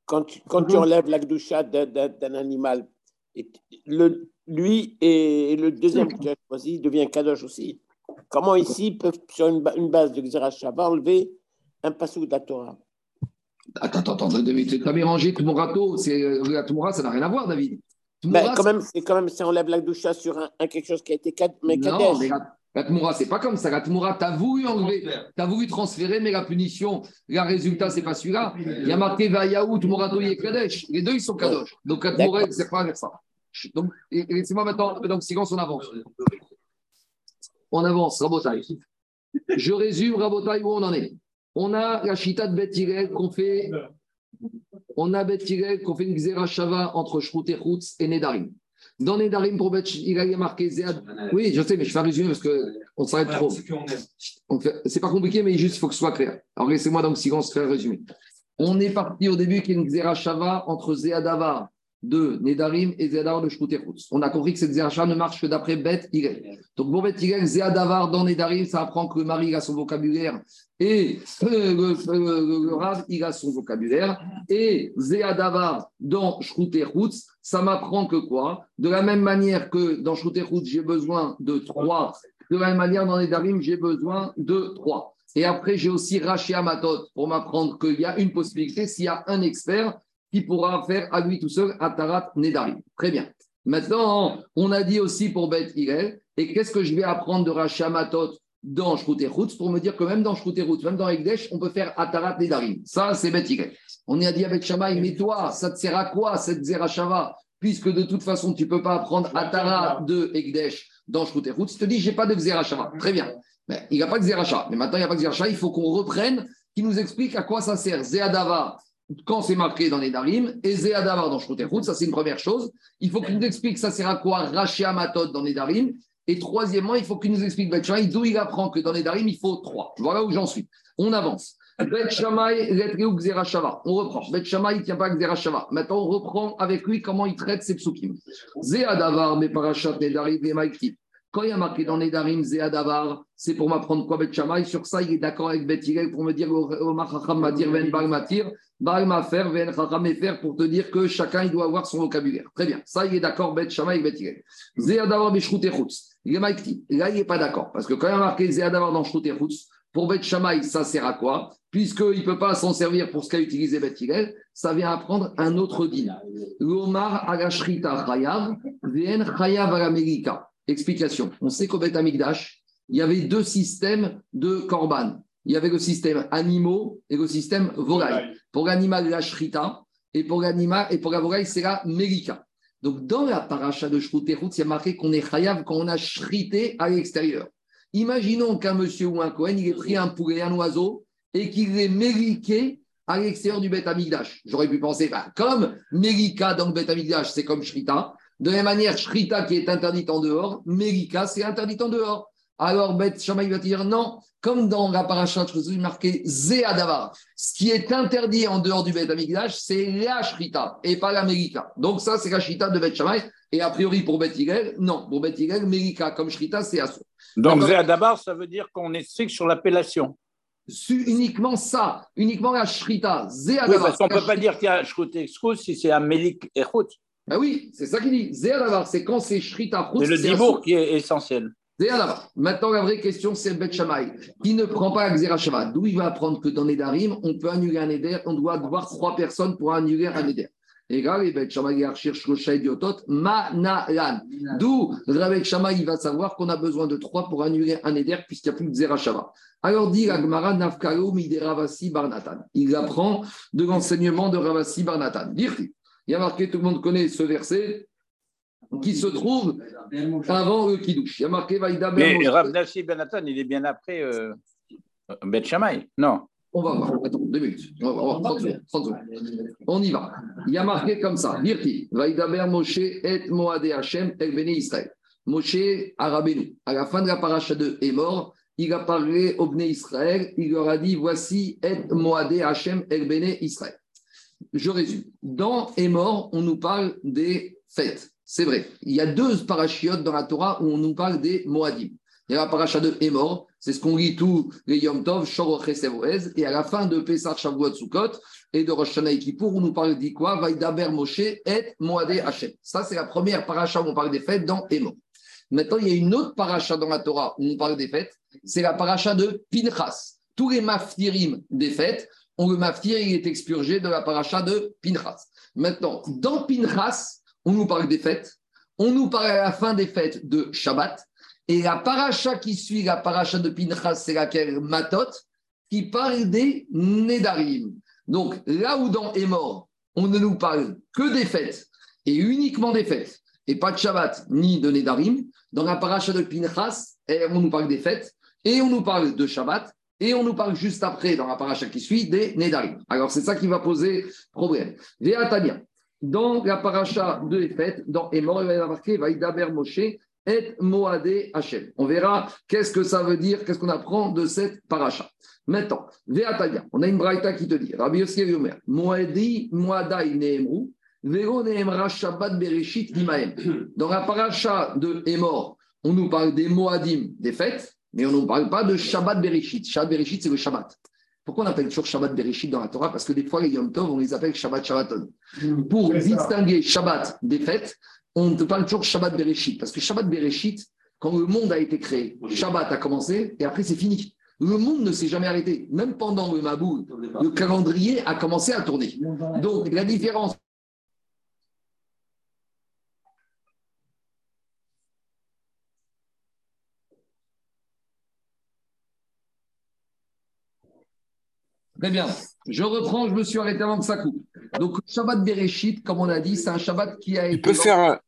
Quand, tu- quand tu enlèves la gdoucha d'un d'un- d'un animal, et le, lui et le deuxième que tu as choisi devient Kadosh aussi. Comment ici peuvent, sur une, une base de Xerashava, enlever un passou de la Torah? Attends, attends, attends, David, tu as mélangé euh, la Tmora, ça n'a rien à voir, David. Ben, Tmora, quand même, quand même, ça enlève la gdoucha sur un, un quelque chose qui a été mais Non, mais la, la Tmoura, c'est pas comme ça. La Tmoura, tu as voulu enlever, tu as voulu transférer, mais la punition, le résultat, c'est pas celui-là. Il y a marqué Vayaou, Tmourato et Kadesh. Les deux, ils sont Kadosh. Donc la Tmoura, c'est pas avec ça. Donc, laissez-moi maintenant, donc silence, on avance. On avance, Rabotai. Je résume, Rabotai, où on en est. On a la chita de Hillel qu'on fait. On a Hillel qu'on fait une Xera Shava entre Shrout et Chutz et Nedarim. Dans Nedarim, pour Beth Hillel, il a marqué Zéad. Oui, je sais, mais je fais un résumé parce qu'on s'arrête trop. C'est pas compliqué, mais juste il faut que ce soit clair. Alors laissez-moi donc silence faire un résumé. On est parti au début qu'il y a une Xera Shava entre Zéadavar de Nedarim et Zéadavar de Chutz. On a compris que cette Shava ne marche que d'après Beth Hillel. Donc pour Beth Hillel, Zéadavar dans Nedarim, ça apprend que le mari il a son vocabulaire et euh, le, le- le Rav, il a son vocabulaire. Et Zéadavar dans Chutz, ça m'apprend que quoi? De la même manière que dans Chutz, j'ai besoin de trois. De la même manière, dans Nedarim, j'ai besoin de trois. Et après, j'ai aussi Raché Amatot pour m'apprendre qu'il y a une possibilité, s'il y a un expert qui pourra faire à lui tout seul Atarat Nedarim. Très bien. Maintenant, on a dit aussi pour Beth Hillel, et qu'est-ce que je vais apprendre de Raché Amatot dans Shrout et Chutz pour me dire que même dans Shrout et Chutz, même dans Ekdesh, on peut faire Atarat Nedarim. Ça, c'est Beth Hillel. On a dit avec Shamaï, mais toi, ça te sert à quoi cette Zerachava Puisque de toute façon, tu ne peux pas apprendre Atara de Ekdesh dans Shrout et Chutz. Il te dit, j'ai pas de Zerachava. Très bien. Mais il n'y a pas de Zeracha. Mais maintenant, il n'y a pas de Zeracha. Il faut qu'on reprenne, qui nous explique à quoi ça sert. Zéadava quand c'est marqué dans les Darim, et Zéadavar dans Shroterhout, ça c'est une première chose. Il faut qu'il nous explique ça sert à quoi racher Amatot dans les Darim. Et troisièmement, il faut qu'il nous explique Bet Shammai d'où il apprend que dans les Darim, il faut trois. Voilà où j'en suis. On avance. Bet Shammai, Letreu, Xera Shava. On reprend. Bet Shammai, il ne tient pas Xera Shava. Maintenant, on reprend avec lui comment il traite ses psukim. Zéadavar, mes parachat, Nedarim, les Maïkti. Quand il y a marqué dans les Darim, Zéadavar, c'est pour m'apprendre quoi Bet Shammai? Sur ça, il est d'accord avec Bet pour me dire Omar Chacham Matir, Bar Matir, Bar Mafer, Ven pour te dire que chacun, il doit avoir son vocabulaire. Très bien. Ça, il est d'accord Bet avec Bet Hillel. Zéadavar, Beshrut Echutz. Là, il n'est pas d'accord. Parce que quand il a marqué Zéadavar dans Echutz, pour Bet Shammai, ça sert à quoi? Puisqu'il ne peut pas s'en servir pour ce qu'a utilisé Bet Hillel, ça vient apprendre un autre din. L'Omar Agashrita Chayav, Vien Chayav Alamerika. Explication. On sait qu'au Bet Amigdash, il y avait deux systèmes de korban. Il y avait le système animaux et le système volaille. Pour l'animal, la shrita, et pour l'animal et pour la volaille, c'est la merika. Donc, dans la paracha de Shrouterhout, il y a marqué qu'on est chayav quand on a shrité à l'extérieur. Imaginons qu'un monsieur ou un Cohen, il ait pris un poulet, un oiseau, et qu'il l'ait mériqué à l'extérieur du Beth Amigdash. J'aurais pu penser, bah, comme Mérika dans le Beth Amigdash, c'est comme Shrita. De la même manière, Shrita qui est interdite en dehors, Mérika, c'est interdit en dehors. Alors, Beth Shammai va te dire non, comme dans la paracha, je vous marqué Zéadavar. Ce qui est interdit en dehors du Beth Amigdash, c'est la Shrita et pas la Mérika. Donc, ça, c'est la Shrita de Beth Shammai. Et a priori, pour Beth Hillel, non. Pour Beth Hillel, Mérika comme Shrita, c'est à Donc, Zéadabar, ça veut dire qu'on est strict sur l'appellation. uniquement ça, uniquement la Shrita. Oui, Zéadavar. parce qu'on ne peut pas dire qu'il y a Shrut Excuse si c'est un Mélik et Chut. Ah oui, c'est ça qu'il dit. Zéadavar, c'est quand c'est Shrita. C'est le dibour qui est essentiel. Zéadavar. Maintenant, la vraie question, c'est Bet Shammai, qui ne prend pas la Xera Shava. D'où il va apprendre que dans les on peut annuler un éder, on doit voir trois personnes pour annuler un éder. Et. D'où Rabbi Shammai, il va savoir qu'on a besoin de trois pour annuler un éder, puisqu'il n'y a plus de Xera Shava. Alors dit la Gemara Nafkalo Ravasi Barnatan. Il apprend de l'enseignement de Ravasi Barnatan. Il y a marqué, tout le monde connaît ce verset, qui se trouve avant le Kiddush. Il y a marqué Vaïda Ben Mais Rav Nassi Ben Nathan, il est bien après euh, Bet Shammai. Non. On va voir. Attends, deux minutes. On va voir. 30 secondes, 30 secondes. On y va. Il y a marqué comme ça. Dirti. Vaïdaber Moshe et Moadé Hashem El Bene Israël. Moshe Arabenu. À la fin de la paracha de est mort. Il a parlé au Bné Israël. Il leur a dit Voici et Moadé Hashem El Bene Israël. Je résume. Dans est mort, on nous parle des fêtes. C'est vrai. Il y a deux parachiotes dans la Torah où on nous parle des Moadim. Il y a la paracha de Hémor, c'est ce qu'on lit tous les Yom Tov, Shor et à la fin de Pesach Shavuot Sukkot et de Rosh Hashanah et Kippour, on nous parle dit quoi? Vaïdaber Moshe et Moadé Hashem. Ça, c'est la première paracha où on parle des fêtes dans Hémor. Maintenant, il y a une autre paracha dans la Torah où on parle des fêtes, c'est la paracha de Pinchas. Tous les maftirim des fêtes, on le maftir, il est expurgé de la paracha de Pinchas. Maintenant, dans Pinchas, on nous parle des fêtes, on nous parle à la fin des fêtes de Shabbat, et la paracha qui suit la paracha de Pinchas, c'est laquelle Matot, qui parle des Nedarim. Donc là où dans Emor, on ne nous parle que des fêtes, et uniquement des fêtes, et pas de Shabbat ni de Nedarim, dans la paracha de Pinchas, eh, on nous parle des fêtes, et on nous parle de Shabbat, et on nous parle juste après, dans la paracha qui suit, des Nedarim. Alors c'est ça qui va poser problème. Véatania. Dans la paracha de fêtes, dans Emor, il va y avoir marqué Vaïdaber Moshe et Moadé Hachem. On verra qu'est-ce que ça veut dire, qu'est-ce qu'on apprend de cette paracha. Maintenant, on a une braïta qui te dit Rabbi Yomer, Moadi, Moadai Nehemru, Vero Nehemra Shabbat Bereshit Imaem. Dans la paracha de Emor, on nous parle des Moadim, des fêtes, mais on ne nous parle pas de Shabbat Bereshit. Shabbat Bereshit, c'est le Shabbat. Pourquoi on appelle toujours Shabbat Bereshit dans la Torah? Parce que des fois, les Yom Tov, on les appelle Shabbat Shabbaton. Pour distinguer Shabbat des fêtes, on te parle toujours Shabbat Bereshit. Parce que Shabbat Bereshit, quand le monde a été créé, Shabbat a commencé et après c'est fini. Le monde ne s'est jamais arrêté. Même pendant le Mabou, le calendrier a commencé à tourner. Donc la différence. Très bien. Je reprends, je me suis arrêté avant que ça coupe. Donc, Shabbat Bereshit, comme on a dit, c'est un Shabbat qui a été. Il peut faire un.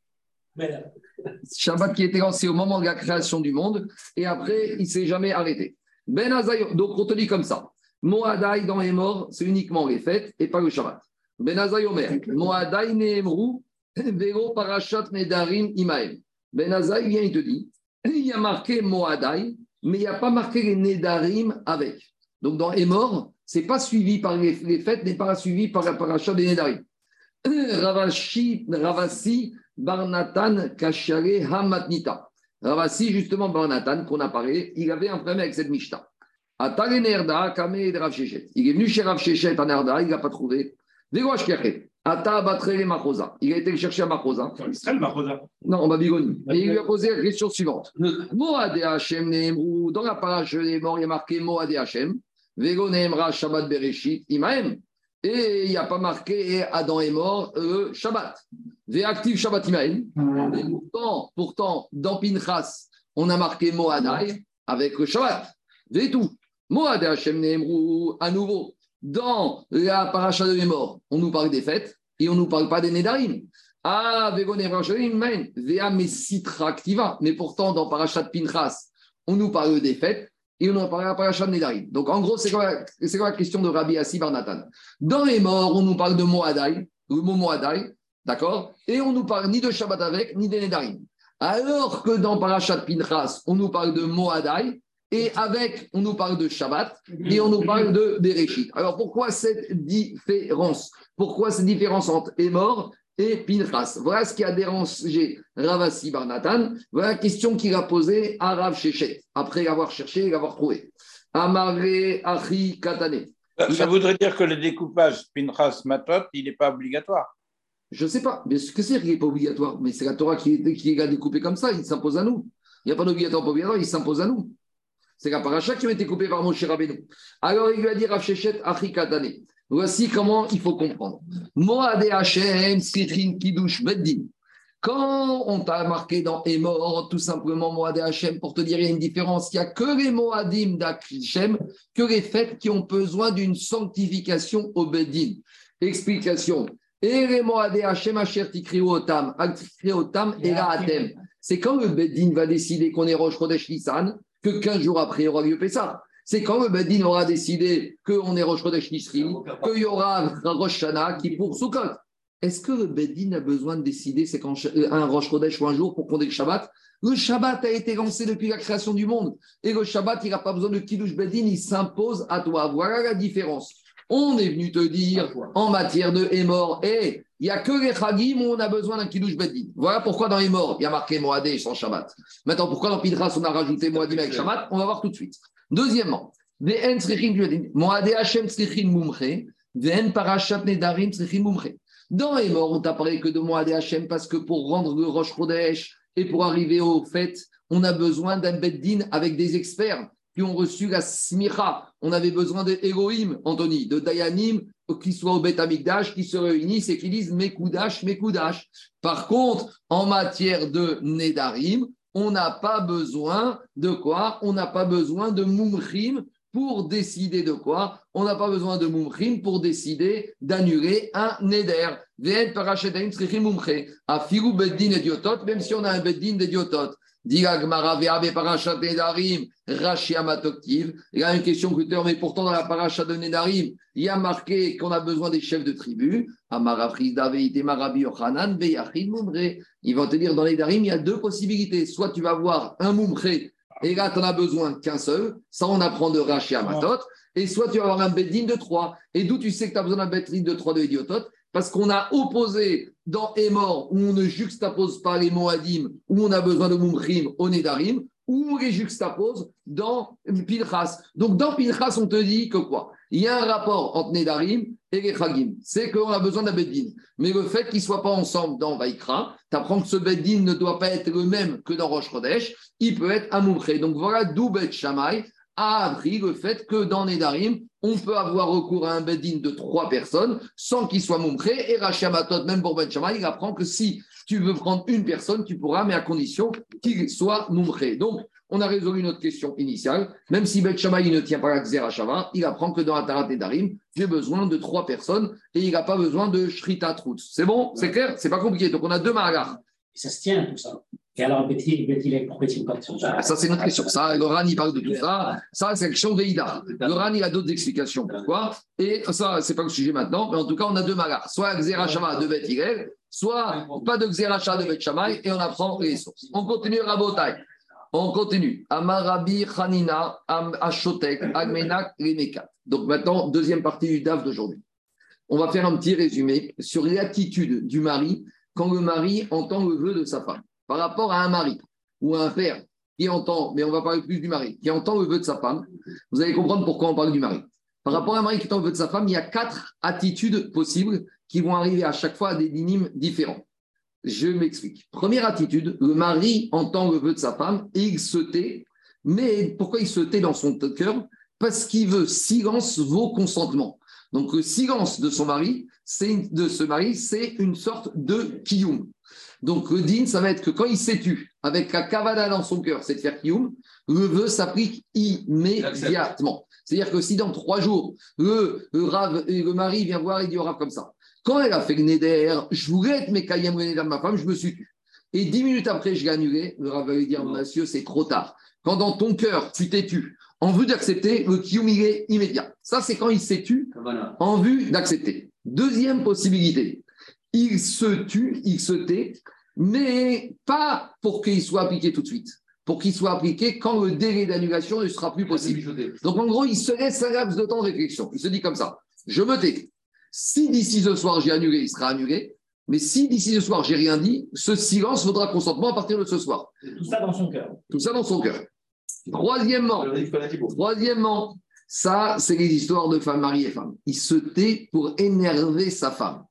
Shabbat qui a été lancé au moment de la création du monde et après, il ne s'est jamais arrêté. Ben donc on te dit comme ça. Moadai dans les morts, c'est uniquement les fêtes et pas le Shabbat. Benazai Omer, Moadai Nehemru, Vero Parashat Nedarim Imael. Benazai vient, il te dit, il y a marqué Moadai, mais il n'y a pas marqué les Nedarim avec. Donc dans Emor, ce n'est pas suivi par les, les fêtes, n'est pas suivi par la Parashat des Nedarim. Ravashi, Ravasi, Barnatan, Kashare, Hamatnita. Ravasi, justement, Barnatan, qu'on a parlé, il avait un problème avec cette Mishnah. Atale Nerda, Kame Rav Shechet. Il est venu chez Rav Shechet à Nerda, il n'a pas trouvé. Vegosh. Ata Batre Machosa. Il a été chercher à Machosa. C'est en Israël, Marosa. Non, en Babylonie. Et il lui a posé la question suivante. Moad Hachem Nehemru, dans la page des morts, il y a marqué Moad Hachem. Vego Shabbat Bereshit Imaem. Et il n'y a pas marqué Adam est mort euh, Shabbat. Véactif Shabbat Imaem. Et pourtant, pourtant, dans Pinchas, on a marqué Moadai avec le Shabbat. C'est tout. Moad Hachem Nehemru, à nouveau, dans la paracha de Mémor, on nous parle des fêtes et on ne nous parle pas des Nédarim. Ah, Vego Nehemra Shabbat Imaem. Vea Mesitra Activa. Mais pourtant, dans paracha de Pinchas, on nous parle des fêtes et on en parle à paracha de Nédarim. Donc, en gros, c'est quoi, la- la question de Rabbi Assi Barnatan Dans les morts, on nous parle de Moadai, le mot Moadai, d'accord? Et on nous parle ni de Shabbat avec, ni des Nédarim. Alors que dans Parashat Pinchas, on nous parle de Moadai, et avec, on nous parle de Shabbat, et on nous parle de Bereshit. Alors pourquoi cette différence? Pourquoi cette différence entre Emor et Pinchas Voilà ce qui a dérangé Ravasi Barnatan. Voilà la question qu'il a posée à Rav Shechet, après l'avoir cherché et l'avoir trouvé. Amare Achi Katane. Ça, ça voudrait dire que le découpage Pinchas Matot, il n'est pas obligatoire. Je ne sais pas, mais ce que c'est qu'il n'est pas obligatoire, mais c'est la Torah qui, qui l'a découpé comme ça, il s'impose à nous. Il n'y a pas d'obligatoire, pas obligatoire, il s'impose à nous. C'est la paracha qui a été coupée par Moshe Rabbeinu. Alors il lui a dit Rav Shechet Achi Katane. Voici comment il faut comprendre. Moade Hashem, Sichin Kiddush Beddin. Quand on t'a marqué dans Emor, tout simplement Moad Hashem, pour te dire, il y a une différence. Il n'y a que les Moadim d'Hachem, que les fêtes qui ont besoin d'une sanctification au Beddin. Explication. C'est quand le Beddin va décider qu'on est Rosh Chodesh Nissan, que 15 jours après aura lieu Pessah. C'est quand le Beddin aura décidé qu'on est Rosh Chodesh Nisri, qu'il y aura Rosh Hashanah qui pour Sukkot. Est-ce que le Beddin a besoin de décider c'est quand un Rosh Chodesh ou un jour pour qu'on ait le Shabbat? Le Shabbat a été lancé depuis la création du monde. Et le Shabbat, il n'a pas besoin de Kiddush Beddin, il s'impose à toi. Voilà la différence. On est venu te dire en matière de Hémor, et il n'y a que les Chagim où on a besoin d'un Kiddush Beddin. Voilà pourquoi dans Hémor, il y a marqué Moadé sans Shabbat. Maintenant, pourquoi dans Pidras, on a rajouté Moadim avec Shabbat? On va voir tout de suite. Deuxièmement. Dans les morts, on t'a parlé que de Moadé Hachem parce que pour rendre le Rosh Chodesh et pour arriver au fait, on a besoin d'un Beddin avec des experts qui ont reçu la Smicha. On avait besoin de Elohim, Anthony, de Dayanim, qui soient au Bet Amikdash, qui se réunissent et qui disent Mekoudash, Mekoudash. Par contre, en matière de Nedarim, on n'a pas besoin de quoi? On n'a pas besoin de Mumchim pour décider de quoi? On n'a pas besoin de Mumchim pour décider d'annuler un Neder. Même si on a un beddin d'idiotot. Diga Il y a une question que tu mais pourtant dans la paracha de Nedarim, il y a marqué qu'on a besoin des chefs de tribu. Ils vont te dire dans Nedarim, il y a deux possibilités. Soit tu vas voir un mumre et là, tu n'en as besoin qu'un seul. Ça, on apprend de Rashi Amatot. Et soit tu vas avoir un beddin de trois. Et d'où tu sais que tu as besoin d'un beddin de trois de idiotot? Parce qu'on a opposé dans Emor, où on ne juxtapose pas les Moadim, où on a besoin de Mumchim au Nedarim, où on les juxtapose dans Pinchas. Donc, dans Pinchas, on te dit que quoi? Il y a un rapport entre Nedarim et les Chagim. C'est qu'on a besoin d'un beddin. Mais le fait qu'ils ne soient pas ensemble dans Vaikra, tu apprends que ce beddin ne doit pas être le même que dans Rosh Chodesh. Il peut être un Mumche. Donc, voilà d'où Bet Shammai a appris le fait que dans Nedarim, on peut avoir recours à un beddin de trois personnes sans qu'il soit Mumche. Et Rachamatot, même pour Bet Shammai, il apprend que si tu veux prendre une personne, tu pourras, mais à condition qu'il soit Mumche. Donc, on a résolu notre question initiale. Même si Bet Shammai ne tient pas la Xera Shava, il apprend que dans la Tarat Nedarim, j'ai besoin de trois personnes et il n'a pas besoin de Shrita Trout. C'est bon? C'est clair? C'est pas compliqué. Donc, on a deux Mahalar. Et ça se tient, tout ça. Et alors, ça Ah, Ça, c'est notre question. Ça, le RAN, il parle de tout ça. Ça, c'est question d'Eïda. Le RAN, il a d'autres explications. Pourquoi Et ça, c'est pas le sujet maintenant, mais en tout cas, on a deux malars. Soit Xerashama de Hillel, soit pas de Xerashama de Shammai, et on apprend les sources. On continue Rabotai. On continue. Amarabi, Hanina, Am, Ashotek, Agmenak, Remekat. Donc maintenant, deuxième partie du DAF d'aujourd'hui. On va faire un petit résumé sur l'attitude du mari quand le mari entend le vœu de sa femme. Par rapport à un mari ou à un père qui entend, mais on va parler plus du mari, qui entend le vœu de sa femme, vous allez comprendre pourquoi on parle du mari. Par rapport à un mari qui entend le vœu de sa femme, il y a quatre attitudes possibles qui vont arriver à chaque fois à des dynimes différents. Je m'explique. Première attitude, le mari entend le vœu de sa femme et il se tait. Mais pourquoi il se tait dans son cœur? Parce qu'il veut silence vaut consentement. Donc le silence de son mari, c'est de ce mari, c'est une sorte de kiyum. Donc le din, ça va être que quand il s'est tu avec la kavada dans son cœur, c'est de faire kiyum, le vœu s'applique immédiatement. C'est-à-dire que si dans trois jours, le, le, rave, le mari vient voir et dit au rave comme ça, quand elle a fait le neder, je voulais être mekayem le neder de ma femme, je me suis tu. Et dix minutes après, je l'ai annulé, le rave va lui dire, monsieur, c'est trop tard. Quand dans ton cœur, tu t'es tu, en vue d'accepter, le kiyum, il est immédiat. Ça, c'est quand il s'est tu, en vue d'accepter. Deuxième possibilité, il se tue, il se tait, mais pas pour qu'il soit appliqué tout de suite, pour qu'il soit appliqué quand le délai d'annulation ne sera plus possible. Donc en gros, il se laisse un laps de temps de réflexion. Il se dit comme ça, je me tais. Si d'ici ce soir j'ai annulé, il sera annulé. Mais si d'ici ce soir j'ai rien dit, ce silence vaudra consentement à partir de ce soir. Tout ça dans son cœur. Tout ça dans son cœur. Troisièmement, troisièmement, ça, c'est les histoires de femmes, mari et femme. Il se tait pour énerver sa femme.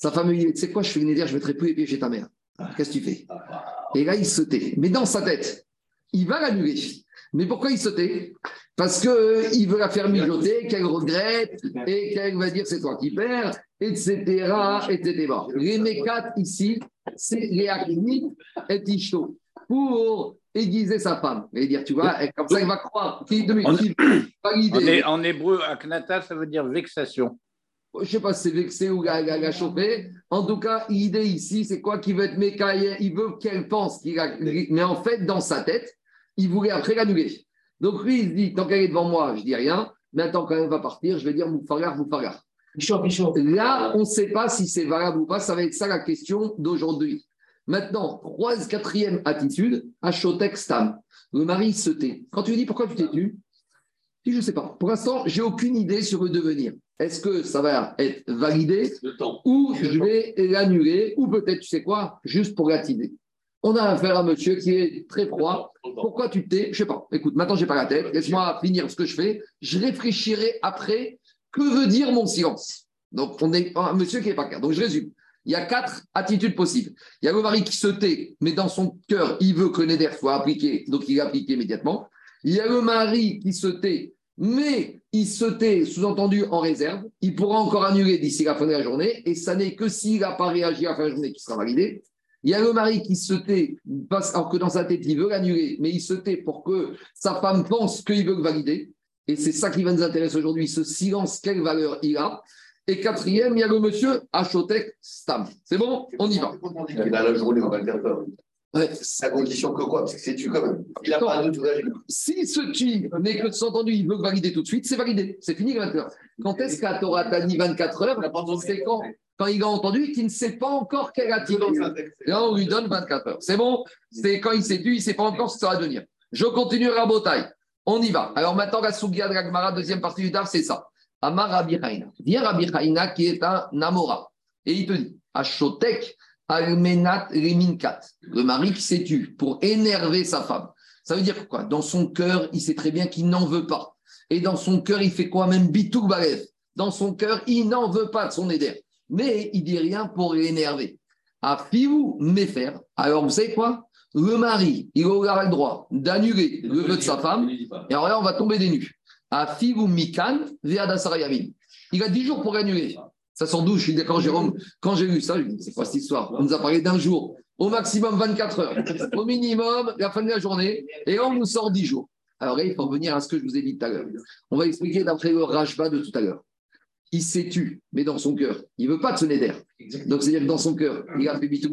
Sa femme lui dit, tu sais quoi, je fais une éder, je mettrai plus les pieds chez ta mère. Qu'est-ce que tu fais Et là, il se tait. Mais dans sa tête, il va l'annuler. Mais pourquoi il se tait Parce qu'il veut la faire mijoter, qu'elle regrette, et qu'elle va dire c'est toi qui perds, etc. etc. Les mécates ici, c'est les akhnit et ishto. Pour aiguiser sa femme. Et dire, tu vois, comme ça, il va croire. En hébreu, aknata, ça veut dire vexation. Je ne sais pas si c'est vexé ou la, la, la chauffé. En tout cas, l'idée ici, c'est quoi Qu'il veut être mécaillé, il veut qu'elle pense qu'il a. Mais en fait, dans sa tête, il voulait après l'annuler. Donc lui, il se dit tant qu'elle est devant moi, je dis rien. Maintenant, quand elle va partir, je vais dire. Pichot, Pichot. Là, on ne sait pas si c'est valable ou pas. Ça va être ça la question d'aujourd'hui. Maintenant, troisième, quatrième attitude, Ashotek Stam. Le mari se tait. Quand tu lui dis pourquoi tu t'es tu, je ne sais pas. Pour l'instant, j'ai aucune idée sur le devenir. Est-ce que ça va être validé Le temps. ou je vais l'annuler, ou peut-être, tu sais quoi, juste pour l'attiser. On a affaire à un monsieur qui est très froid. Pourquoi tu t'es Je sais pas. Écoute, maintenant, j'ai pas la tête. Laisse-moi finir ce que je fais. Je réfléchirai après. Que veut dire mon silence? Donc, on est un monsieur qui n'est pas clair. Donc, je résume. Il y a quatre attitudes possibles. Il y a le mari qui se tait, mais dans son cœur, il veut que le neder soit appliqué, donc il l'applique immédiatement. Il y a le mari qui se tait, mais il se tait, sous-entendu, en réserve. Il pourra encore annuler d'ici la fin de la journée, et ça n'est que s'il n'a pas réagi à la fin de la journée qui sera validé. Il y a le mari qui se tait, alors que dans sa tête, il veut l'annuler, mais il se tait pour que sa femme pense qu'il veut le valider. Et c'est ça qui va nous intéresser aujourd'hui, ce silence, quelle valeur il a. Et quatrième, il y a le monsieur Achotek Stam. C'est bon On y va. Il a la journée en 24 heures. Ouais. À condition que quoi? Parce que c'est tu quand même. Il n'a pas de tout âge. S'il se tue, mais que sous-entendu, il veut valider tout de suite, c'est validé. C'est fini les 24 heures. Quand est-ce qu'à Torah t'a dit 24 heures? C'est quand, quand il a entendu qu'il ne sait pas encore quelle attitude. Là, on lui donne 24 heures. C'est bon? C'est quand il s'est tu, il ne sait pas encore ce que ça va devenir. Je continue Rabotai. On y va. Alors maintenant, la Sugia de la Gemara, deuxième partie du DAF, c'est ça. Amar Rabbi Haïna. Viens Rabbi Haïna qui est un Namora. Et il te dit, Ashotek Almenat le mari qui s'est tu pour énerver sa femme. Ça veut dire quoi? Dans son cœur, il sait très bien qu'il n'en veut pas. Et dans son cœur, il fait quoi? Même Bitou. Dans son cœur, il n'en veut pas de son éder. Mais il dit rien pour l'énerver. À Fiou Méfer. Alors, vous savez quoi? Le mari, il aura le droit d'annuler le vœu de sa femme. Et alors là, on va tomber des nues. À Fiou Mikan, Veadasarayamim. Il a 10 jours pour annuler. Ça sort d'où? Je suis d'accord, Jérôme. Quand j'ai lu ça, je me dis, c'est quoi cette histoire? On nous a parlé d'un jour. Au maximum 24 heures. Au minimum, la fin de la journée. Et on nous sort 10 jours. Alors là, il faut revenir à ce que je vous ai dit tout à l'heure. On va expliquer d'après le Rajba de tout à l'heure. Il s'est tu, mais dans son cœur. Il ne veut pas de ce Neder. Donc, c'est-à-dire que dans son cœur, il a fait Bitou.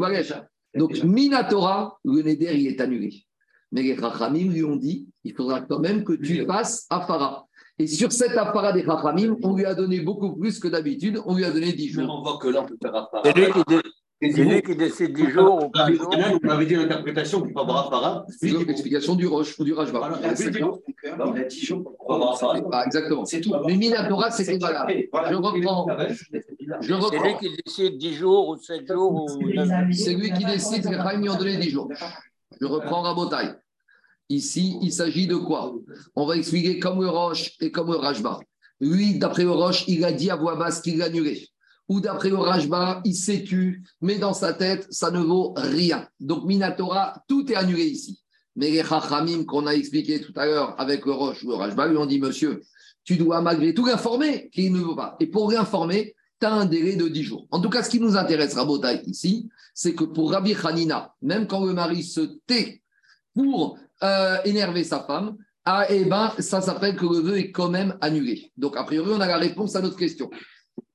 Donc, Minatora, le Neder, il est annulé. Mais les Rachamim lui ont dit il faudra quand même que tu fasses Afara. Et sur cette Afara des Rachamim, on lui a donné beaucoup plus que d'habitude. On lui a donné 10 jours. On voit que là, on peut faire. C'est lui, qui lui décide 10 jours ou 15 jours. Vous m'avez dit l'interprétation peut avoir Afara. C'est l'explication du Roche ou du il y a plus de jours, il a 10 jours pour On. Ah, exactement. C'est tout. Mais Minatora, c'était valable. Je reprends. C'est lui qui décide 10 jours ou 7 jours ou 9 C'est lui qui décide, les Rachamim lui ont donné 10 jours. Je reprends Rabotai. Ici, il s'agit de quoi? On va expliquer comme le Roche et comme le Rajba. Lui, d'après le Roche, il a dit à voix basse qu'il l'annulait. Ou d'après le Rajba, il s'est tu, mais dans sa tête, ça ne vaut rien. Donc, Minatora, tout est annulé ici. Mais les Chachamim qu'on a expliqué tout à l'heure avec le Roche ou le Rajba lui ont dit Monsieur, tu dois malgré tout l'informer qu'il ne veut pas. Et pour l'informer, tu as un délai de 10 jours. En tout cas, ce qui nous intéresse, Rabotai, ici, c'est que pour Rabbi Hanina, même quand le mari se tait pour euh, énerver sa femme, ah, eh ben, ça s'appelle que le vœu est quand même annulé. Donc, a priori, on a la réponse à notre question.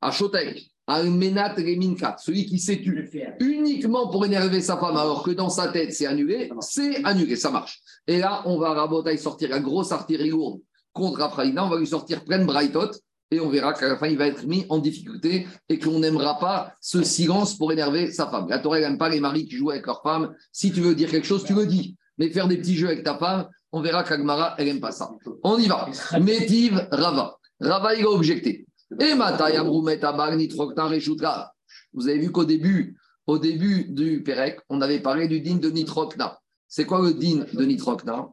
À Shotek, à Menat Reminka, celui qui s'est tu uniquement pour énerver sa femme, alors que dans sa tête, c'est annulé, c'est annulé, ça marche. Et là, on va à Rabotai sortir la grosse artillerie lourde contre Afraïna, on va lui sortir plein de braïtot, et on verra qu'à la fin, il va être mis en difficulté et qu'on n'aimera pas ce silence pour énerver sa femme. La Torah n'aime pas les maris qui jouent avec leur femme. Si tu veux dire quelque chose, tu le dis. Mais faire des petits jeux avec ta femme, on verra qu'Agmara, elle n'aime pas ça. On y va. Métiv Rava. Rava, il a objecté. Et. Vous avez vu qu'au début, au début du Pérec, on avait parlé du din de Nitrokna. C'est quoi le din de Nitrokna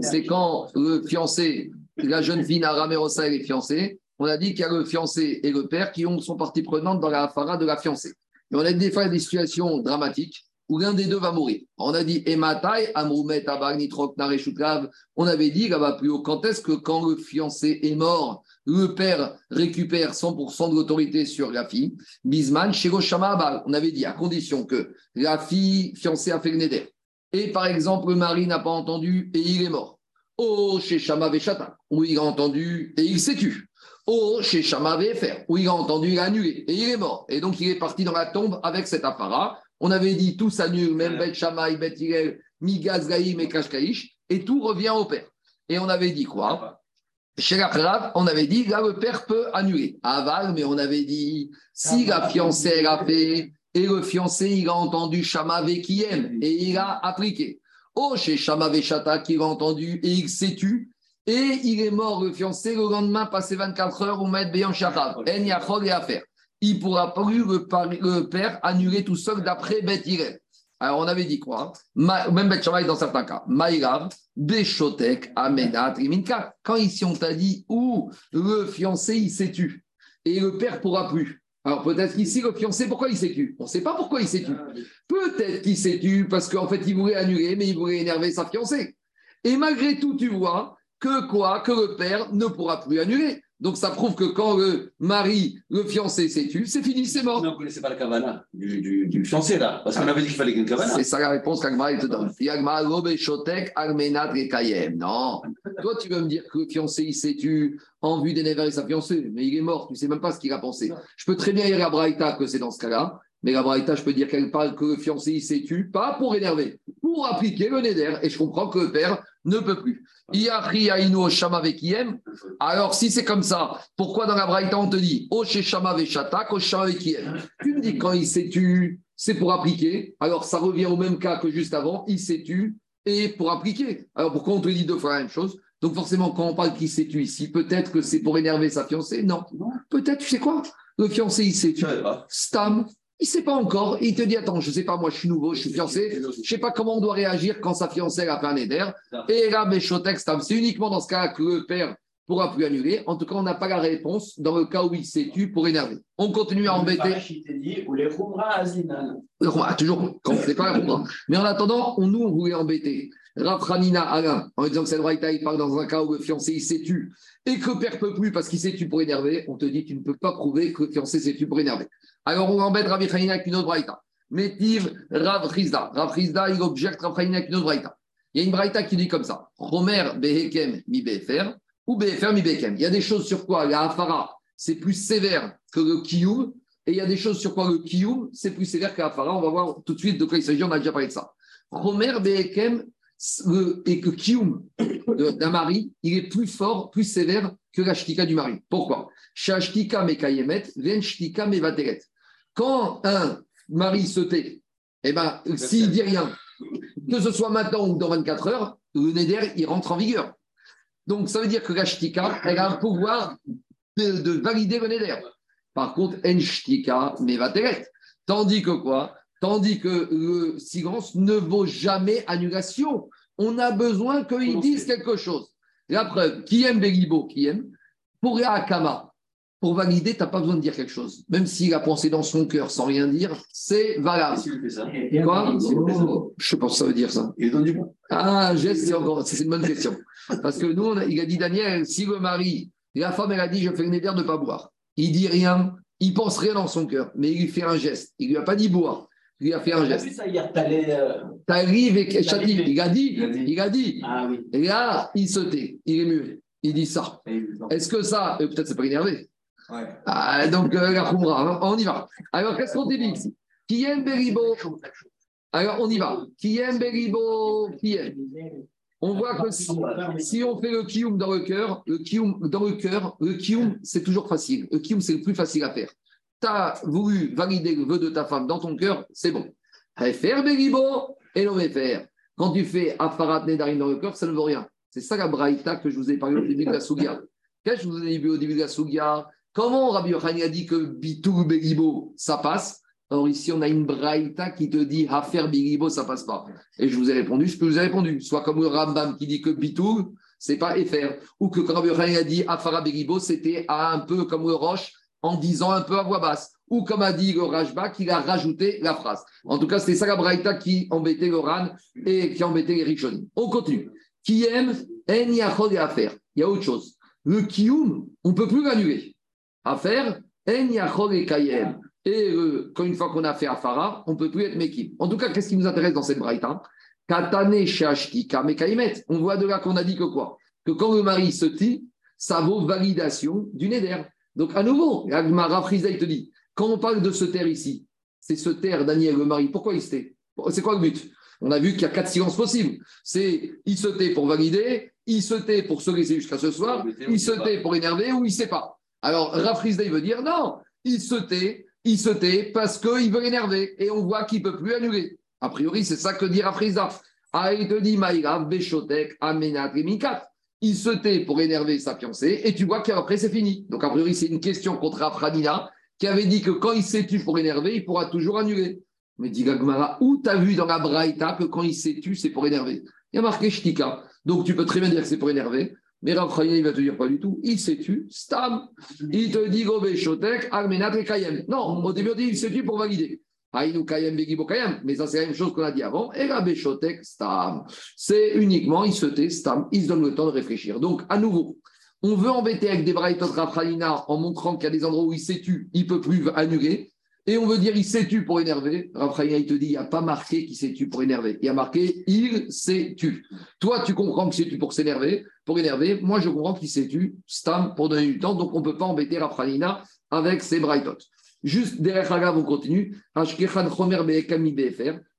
C'est quand le fiancé, la jeune fille Naramerosa, elle est fiancée. On a dit qu'il y a le fiancé et le père qui ont, sont partie prenante dans la fara de la fiancée. Mais on a des fois des situations dramatiques où l'un des deux va mourir. On a dit Ematai, Amroumet, Abag, Nitrok. On avait dit là-bas plus haut, quand est-ce que quand le fiancé est mort, le père récupère 100% de l'autorité sur la fille? Bisman, Shiroshama. On avait dit à condition que la fille fiancée a fait le. Et par exemple, le mari n'a pas entendu et il est mort. Oh, chez Shama Veshata, où il a entendu et il s'est tu. Oh, chez Shama VFR, où il a entendu, il a annulé et il est mort. Et donc, il est parti dans la tombe avec cet apparat. On avait dit tout s'annule, même Bet Shamaï, Bet Hillel, Migaz, Gaïm et Kashkaïch, et tout revient au père. Et on avait dit quoi? Chez la on avait dit, là, le père peut annuler. Aval, mais on avait dit, si la fiancée, elle a fait, et le fiancé, il a entendu Shama Vekiem, et il a appliqué. Oh, chez Shama Veshata, qu'il a entendu, et il s'est tu, et il est mort, le fiancé, le lendemain, passé 24 heures, au maître Béyan Shachab. En Yachol et affaire. Il ne pourra plus le, père annuler tout seul d'après Beth. Alors, on avait dit quoi Ma- Même Beth Shammai dans certains cas. Maïlav, Beshotek, Amenat, Riminka. Quand ici on t'a dit où le fiancé il s'est tu? Et le père pourra plus. Alors peut-être qu'ici le fiancé, pourquoi il s'est tu? On ne sait pas pourquoi il s'est tu. Peut-être qu'il s'est tu parce qu'en fait il voulait annuler, mais il voulait énerver sa fiancée. Et malgré tout, tu vois que quoi? Que le père ne pourra plus annuler. Donc ça prouve que quand le mari, le fiancé s'est tu, c'est fini, c'est mort. Non, vous ne connaissez pas la cavana du, du, du fiancé, là. Parce qu'on avait dit qu'il fallait qu'il y ait une cavana. C'est ça la réponse qu'Agmara te donne. Rekayem. Non. Toi, tu veux me dire que le fiancé, il s'est tu en vue d'énerver sa fiancée, mais il est mort, tu ne sais même pas ce qu'il a pensé. Je peux très bien dire à Braïta que c'est dans ce cas-là, mais la Braïta, je peux dire qu'elle parle que le fiancé, il s'est tu, pas pour énerver, pour appliquer le Neder. Et je comprends que le père ne peut plus. Alors, si c'est comme ça, pourquoi dans la Braïta, on te dit Vekiem Tu me dis quand il s'est tu, c'est pour appliquer. Alors, ça revient au même cas que juste avant, il s'est tu et pour appliquer. Alors, pourquoi on te dit deux fois la même chose? Donc, forcément, quand on parle qu'il s'est tu ici, peut-être que c'est pour énerver sa fiancée. Non. Peut-être, tu sais quoi? Le fiancé, il s'est tu. Stam, il ne sait pas encore. Il te dit Attends, je ne sais pas, moi, je suis nouveau, je suis fiancé. Je ne sais pas comment on doit réagir quand sa fiancée a fait un éder. Et là, c'est uniquement dans ce cas que le père pourra plus annuler. En tout cas, on n'a pas la réponse dans le cas où il s'est tu pour énerver. On continue à embêter. Roi, toujours, quand c'est pas roi. Mais en attendant, on nous, on voulait embêter. Rafranina Alain, en disant que cette braïta, il parle dans un cas où le fiancé, il s'est tu, et que le père peut plus parce qu'il s'est tu pour énerver, on te dit, tu ne peux pas prouver que le fiancé s'est tu pour énerver. Alors, on embête Rav Hanina avec une autre braïta. Métiv Rav Rizda. Rav Rizda, il objecte Rav Hanina avec une autre braïta. Il y a une braïta qui dit comme ça. Romer Behekem mi Befer, ou Befer mi Behekem. Il y a des choses sur quoi la Hafara, c'est plus sévère que le Kiyum, Et il y a des choses sur quoi le kiyum, c'est plus sévère qu'à Afara. On va voir tout de suite de quoi il s'agit, on a déjà parlé de ça. Romer Behekem, et que kiyum d'un mari, il est plus fort, plus sévère que la shtika du mari. Pourquoi? Shashtika mekayemet, ven shtika mevateret. Quand un mari se tait, eh ben, s'il dit rien, que ce soit maintenant ou dans 24 heures, le neder, il rentre en vigueur. Donc, ça veut dire que la shtika, elle a un pouvoir de, de valider le neder. Par contre, en shtika mevateret. Tandis que quoi? Tandis que le silence ne vaut jamais annulation. On a besoin qu'ils disent quelque chose. La preuve, qui aime Belibo, qui aime, pour Akama, pour valider, tu n'as pas besoin de dire quelque chose. Même s'il a pensé dans son cœur sans rien dire, c'est valable. Ça, Quoi s'il fait ça, Je sais pas ce que ça veut dire ça. il donne du bon. Ah, geste, c'est encore, c'est une bonne question. Parce que nous, on a- il a dit Daniel, si le mari, la femme, elle a dit, je fais le néder de ne pas boire. Il dit rien, il pense rien dans son cœur, mais il lui fait un geste. Il lui a pas dit boire, il lui a fait un geste. vu ça hier, t'allais. euh, et Il a dit. il a dit, Il a dit. il a dit. Ah oui. Et là, il se tait, il est muet. Il dit ça. Est-ce que ça, euh, peut-être c'est pas énervé. Ah, donc, euh, hein, on y va. Alors, qu'est-ce qu'on dit Qui aime Beribo? Alors, on y va. Qui aime Beribo? Qui aime? On voit que si, on fait le kiyum dans le cœur, le kiyum dans le cœur, le kiyum, c'est toujours facile. Le kiyum, c'est le plus facile à faire. Tu as voulu valider le vœu de ta femme dans ton cœur, c'est bon. Faire Beribo et faire. Quand tu fais Afarat Nedarim dans le cœur, ça ne vaut rien. C'est ça la braïta que je vous ai parlé au début de la Sougia. Qu'est-ce que je vous ai dit au début de la Sougia Comment Rabbi Yochanan a dit que Bitou Beribo, ça passe? Or ici, on a une braïta qui te dit Hafer Beribo, ça passe pas. Et je vous ai répondu ce que je vous ai répondu. Soit comme le Rambam qui dit que Bitou, c'est pas FR. Ou que Rabbi Yochanan a dit Afara Beribo, c'était un peu comme le Roche en disant un peu à voix basse. Ou comme a dit le Rajba, qu'il a rajouté la phrase. En tout cas, c'était ça la braïta qui embêtait le Ran et qui embêtait les Rishonim. On continue. Qui aime, en et à faire. Il y a autre chose. Le kiyum, on ne peut plus l'annuler. À faire, et euh, quand une fois qu'on a fait Afara, on ne peut plus être Mekim. En tout cas, qu'est-ce qui nous intéresse dans cette braïta? Katane shashtika mekaimet. On voit de là qu'on a dit que quoi? Que quand le mari se tit, ça vaut validation du neder. Donc, à nouveau, Agmara Frisa, il te dit, quand on parle de se taire ici, c'est se taire Daniel, le mari. Pourquoi il se tait? C'est quoi le but? On a vu qu'il y a quatre silences possibles. C'est il se tait pour valider, il se tait pour se laisser jusqu'à ce soir, il se tait pour énerver ou il ne sait pas. Alors, Rafrizda, il veut dire non, il se tait, il se tait parce qu'il veut énerver et on voit qu'il ne peut plus annuler. A priori, c'est ça que dit Rafrizda. Ah, il. Il se tait pour énerver sa fiancée et tu vois qu'après, c'est fini. Donc, a priori, c'est une question contre Afradina qui avait dit que quand il s'est tu pour énerver, il pourra toujours annuler. Mais dit Gagmara, où t'as vu dans la Braïta que quand il s'est tu, c'est pour énerver? Il y a marqué Shtika. Donc tu peux très bien dire que c'est pour énerver. Mais Rav Chaya, il va te dire pas du tout. Il s'est tu, Stam. Il te dit Gobé Shotek, Armenat et Kayem. Non, au début, on dit il s'est tu pour valider? Aïnou Kayem, Begibo Kayem. Mais ça, c'est la même chose qu'on a dit avant. Et la Beshotek, Stam. C'est uniquement, il se tait, Stam. Il se donne le temps de réfléchir. Donc, à nouveau, on veut embêter avec des braïtot Rafralina en montrant qu'il y a des endroits où il s'est tu, il peut plus annuler. Et on veut dire il s'est tu pour énerver? Rafralina, il te dit il n'y a pas marqué qu'il s'est tu pour énerver. Il y a marqué il s'est tu. Toi, tu comprends que c'est tu pour s'énerver, pour énerver. Moi, je comprends qu'il s'est tu, Stam, pour donner du temps. Donc, on ne peut pas embêter Rafralina avec ses braïtot. Juste derrière Hagav, on continue.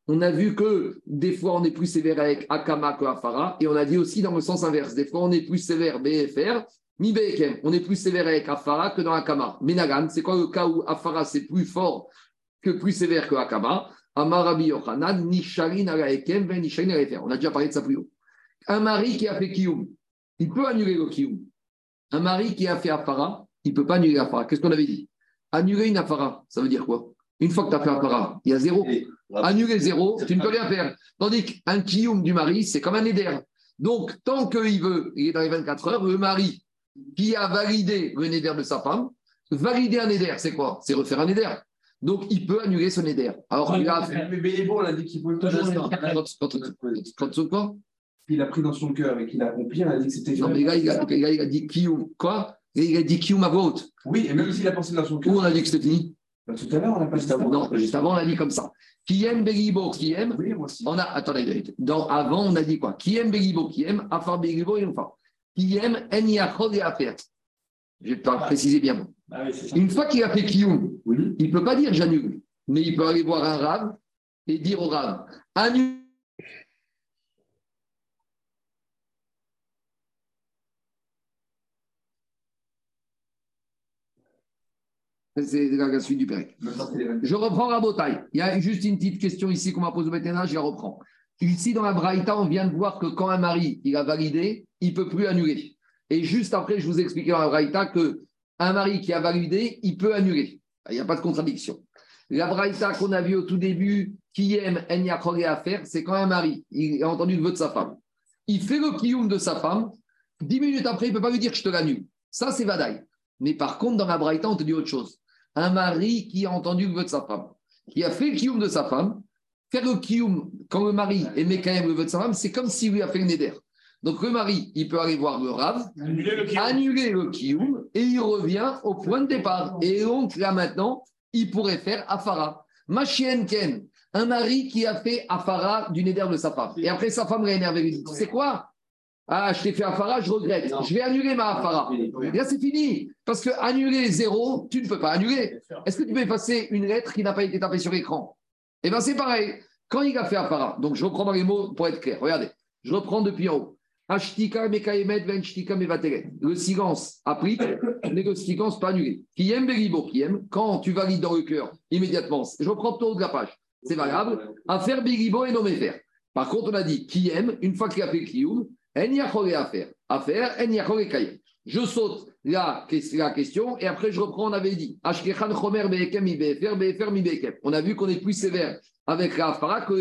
On a vu que des fois on est plus sévère avec Akama que Afara, et on a dit aussi dans le sens inverse. Des fois on est plus sévère BFR, Mi. On est plus sévère avec Afara que dans Akama. Menagan, c'est quoi le cas où Afara c'est plus fort que plus sévère que Akama? Amarabi Yochanan, Nishalin Alaekem, Ben. On a déjà parlé de ça plus haut. Un mari qui a fait Kiyum, il peut annuler le Kiyum. Un mari qui a fait Afara, il ne peut pas annuler Afara. Qu'est-ce qu'on avait dit Annuler une Afara, ça veut dire quoi Une fois que tu as fait Afara, il y a zéro. Annuler zéro, tu ne peux rien faire. Tandis qu'un kiyum du mari, c'est comme un éder. Donc, tant qu'il veut, il est dans les 24 heures, le mari qui a validé le néder de sa femme, valider un néder, c'est quoi C'est refaire un néder. Donc, il peut annuler son néder. Alors, il a fait. Mais Bélébo, on a dit qu'il pouvait toujours. Quand, quand, quand, quand, quoi Il a pris dans son cœur et qu'il a accompli, on a dit que c'était. Non, mais là, il a, il a, il a dit kiyum. Quoi Il a dit à voix haute. Oui, et même s'il a pensé dans son cœur. Où on a dit que c'était fini Bah, tout à l'heure, on n'a pas Juste avant, non, juste avant, on a dit comme ça. Qui aime Begibo, qui aime Oui, moi aussi. On a, attendez, dans, avant, on a dit quoi? Qui aime Begibo, qui aime Afar Begibo et Afar. Qui aime En Yachol et Afer. Je vais te préciser bien. Ah oui, ça. Une fois qu'il a fait Kiyum, il ne peut pas dire j'annule, mais il peut aller voir un rave et dire au rave annule. C'est la la suite du Pérec. Je reprends Rabotaille. Il y a juste une petite question ici qu'on m'a posée au Béthénat, je la reprends. Ici, dans la Braïta, on vient de voir que quand un mari il a validé, il ne peut plus annuler. Et juste après, je vous ai expliqué dans la Braïta que un mari qui a validé, il peut annuler. Il n'y a pas de contradiction. La Braïta qu'on a vue au tout début, qui aime Enyakore à faire, c'est quand un mari, il a entendu le vœu de sa femme. Il fait le kiyum de sa femme, dix minutes après, il ne peut pas lui dire je te l'annule. Ça, c'est Vadaï. Mais par contre, dans la Braïta, on te dit autre chose. Un mari qui a entendu le vœu de sa femme, qui a fait le kiyum de sa femme, faire le kiyum quand le mari aimait quand même le vœu de sa femme, c'est comme s'il lui a fait le neder. Donc le mari, il peut aller voir le rave, Annuler le annuler le kiyum et il revient au point de départ. Et donc là maintenant, il pourrait faire afara. Machien Ken, un mari qui a fait afara du neder de sa femme. Et après sa femme l'a énervé, lui dit C'est quoi? Ah, je t'ai fait afara, je regrette. Je vais annuler ma afara. Et Là, c'est fini. Parce que annuler zéro, tu ne peux pas annuler. Est-ce que tu peux effacer une lettre qui n'a pas été tapée sur l'écran Eh bien, c'est pareil. Quand il a fait afara, donc je reprends dans les mots pour être clair. Regardez, je reprends depuis en haut. Le silence applique, mais le silence pas annulé. Qui aime Beribo, qui aime, quand tu valides dans le cœur, immédiatement, je reprends tout haut de la page, c'est valable, à faire Beribo et non faire. Par contre, on a dit qui aime, une fois qu'il a fait Kiyum, Je saute la, la question et après je reprends, on avait dit. On a vu qu'on est plus sévère avec la afara que.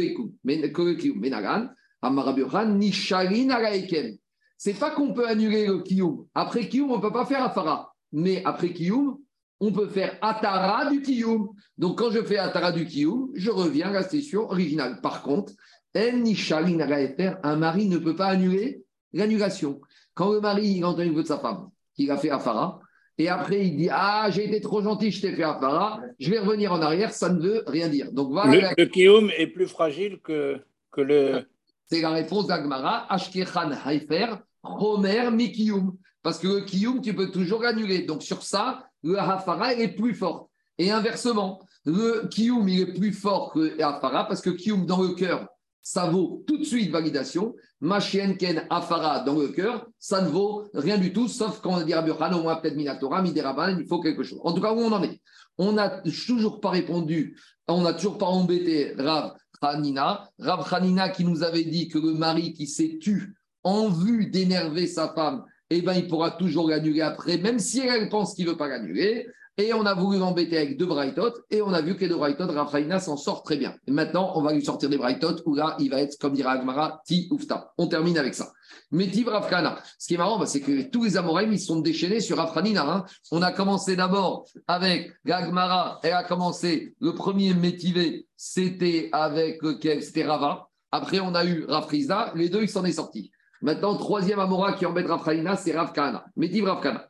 C'est pas qu'on peut annuler le Kiyum. Après Kiyum, on ne peut pas faire Afara. Mais après Kiyum, on peut faire Atara du Kiyum. Donc quand je fais Atara du Kiyum, je reviens à la station originale. Par contre, un mari ne peut pas annuler l'annulation. Quand le mari il entend une voix de sa femme, qu'il a fait Afara, et après il dit Ah, j'ai été trop gentil, je t'ai fait Afara, je vais revenir en arrière, ça ne veut rien dire. Donc. Le, le Kiyum est plus fragile que, que le. C'est la réponse d'Agmara, Ashkechan Haifer, Homer Mikiyum. Parce que le Kiyum, tu peux toujours l'annuler. Donc sur ça, le Hafara est plus fort. Et inversement, le Kiyum, il est plus fort que le Hafara parce que Kiyum dans le cœur, ça vaut tout de suite validation. Machienken Hafara dans le cœur, ça ne vaut rien du tout, sauf quand on dit Rabbi au moins peut-être Minatora, Mideraban, il faut quelque chose. En tout cas, où on en est On n'a toujours pas répondu, on n'a toujours pas embêté Rav Hanina. Rav Hanina qui nous avait dit que le mari qui s'est tu en vue d'énerver sa femme, eh ben, il pourra toujours l'annuler après, même si elle pense qu'il ne veut pas l'annuler. Et on a voulu l'embêter avec deux Brightot, et on a vu que les deux Brightot, Rav Hanina s'en sort très bien. Et maintenant, on va lui sortir des Brightot, où là, il va être, comme dira Agmara, ti oufta. On termine avec ça. Mais Tiv Rav Kana. Ce qui est marrant, bah, c'est que tous les Amoraïm, ils sont déchaînés sur Rav Hanina. hein. On a commencé d'abord avec Gagmara, elle a commencé, le premier métivé, c'était avec lequel C'était Rava. Après, on a eu Rav Rizda, les deux, ils s'en est sortis. Maintenant, troisième Amora qui embête Rav Hanina, c'est Rav Kana. Métiv Rav Kana. Et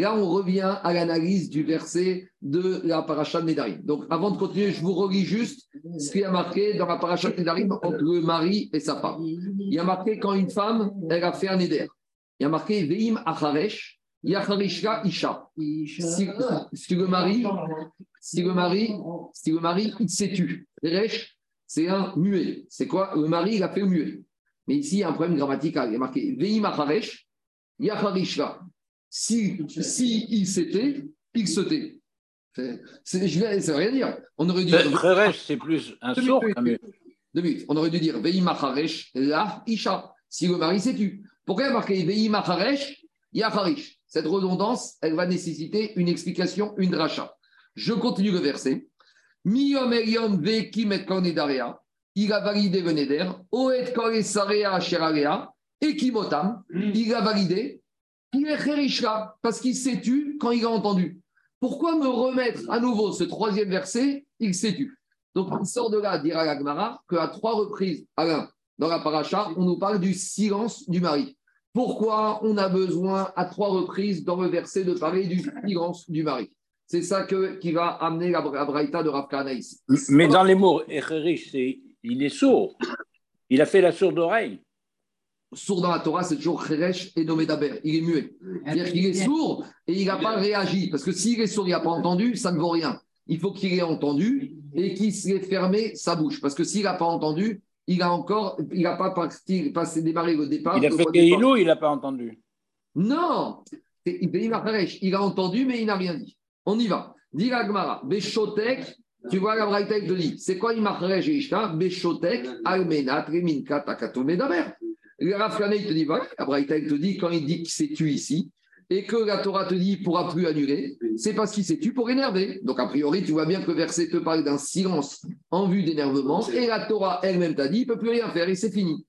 là, on revient à l'analyse du verset de la paracha de Nedarim. Donc, avant de continuer, je vous relis juste ce qu'il y a marqué dans la paracha de Nedarim entre le mari et sa femme. Il y a marqué quand une femme, elle a fait un Neder. Il y a marqué Veim Acharesh, Yacharishka Isha. Si, si le mari, il s'est tu. Resh, c'est un muet. C'est quoi? Le mari, il a fait muet. Mais ici, il y a un problème grammatical. Il y a marqué Veim Acharesh, Yacharishka. Si, si il s'était, il se tait. C'est- Je vais, ça veut rien dire. On aurait dû. Kheresh, c'est plus un sourd. On aurait dû dire Veimacharesh, la Isha. Si le mari s'est tu. Pourquoi? Il y a marqué Veimacharesh, Yacharish Cette redondance, elle va nécessiter une explication, une dracha. Je continue le verset. Miyom Eliom Vekim et Kornedarea. Il a validé le neder. Oet Koresarea Sherarea. Ekimotam. Il a validé. Il est Kherishka, parce qu'il s'est tu quand il a entendu. Pourquoi me remettre à nouveau ce troisième verset? Il s'est tu. Donc, il sort de là, dira l'Agmara, qu'à trois reprises, Alain, dans la paracha, on nous parle du silence du mari. Pourquoi on a besoin à trois reprises dans le verset de parler du silence du mari? C'est ça que, qui va amener la, la braïta de Rav ici. Mais dans les mots, c'est il est sourd. Il a fait la sourde oreille. Sourd dans la Torah, c'est toujours Cheresh et Nomedaber. Il est muet. C'est-à-dire qu'il est sourd et il n'a pas réagi. Parce que s'il est sourd, il n'a pas entendu, ça ne vaut rien. Il faut qu'il ait entendu et qu'il s'est fermé sa bouche. Parce que s'il n'a pas entendu, il a encore, il n'a pas parti, passé démarré le départ. Il a fait il n'a pas entendu. Non, il a Haresh. Il a entendu, mais il n'a rien dit. On y va. Dit la Gemara, Beshotek, tu vois la Braïta te dit, c'est quoi Imacharesh et Ishta Beshotek, Almenat, Reminka, Takato, Medaber. Le Rav Kane, il te dit, voilà, Braïta il te dit, quand il dit qu'il s'est tu ici, et que la Torah te dit, il ne pourra plus annuler, c'est parce qu'il s'est tu pour énerver. Donc, a priori, tu vois bien que le verset te parle d'un silence en vue d'énervement, et la Torah elle-même t'a dit, il ne peut plus rien faire, et c'est fini.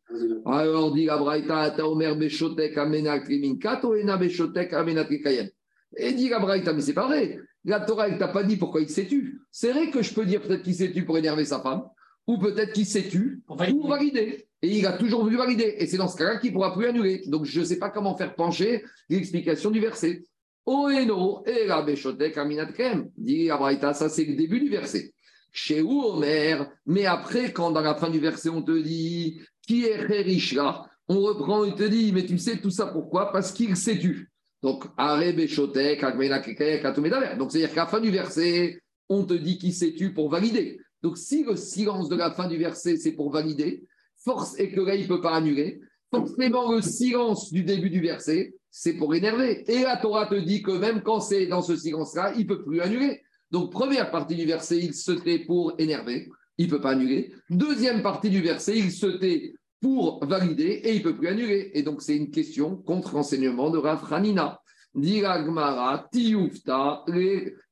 Alors dit la Braïta, ta omer beshotek beshotek. Et dit la mais c'est pas vrai. La Torah, elle t'a pas dit pourquoi il s'est tu. C'est vrai que je peux dire peut-être qu'il s'est tu pour énerver sa femme, ou peut-être qu'il s'est tu Pour valider. valider. Et il a toujours voulu valider. Et c'est dans ce cas-là qu'il ne pourra plus annuler. Donc je ne sais pas comment faire pencher l'explication du verset. Oeno, et la beshotek aminat krem. Dit la Braïta, ça c'est le début du verset. Chez où Omer, mais après, quand dans la fin du verset, on te dit qui est Rishra, on reprend et te dit, mais tu sais tout ça pourquoi? Parce qu'il s'est tu. Donc, Are Beshotek. Donc, c'est-à-dire qu'à la fin du verset, on te dit qui s'est tu pour valider. Donc, si le silence de la fin du verset, c'est pour valider, force et que là, il ne peut pas annuler, forcément, le silence du début du verset, c'est pour énerver. Et la Torah te dit que même quand c'est dans ce silence-là, il ne peut plus annuler. Donc, première partie du verset, il se tait pour énerver, il ne peut pas annuler. Deuxième partie du verset, il se tait pour valider et il ne peut plus annuler. Et donc, c'est une question contre l'enseignement de Rav Hanina. Diragmara, Tioufta,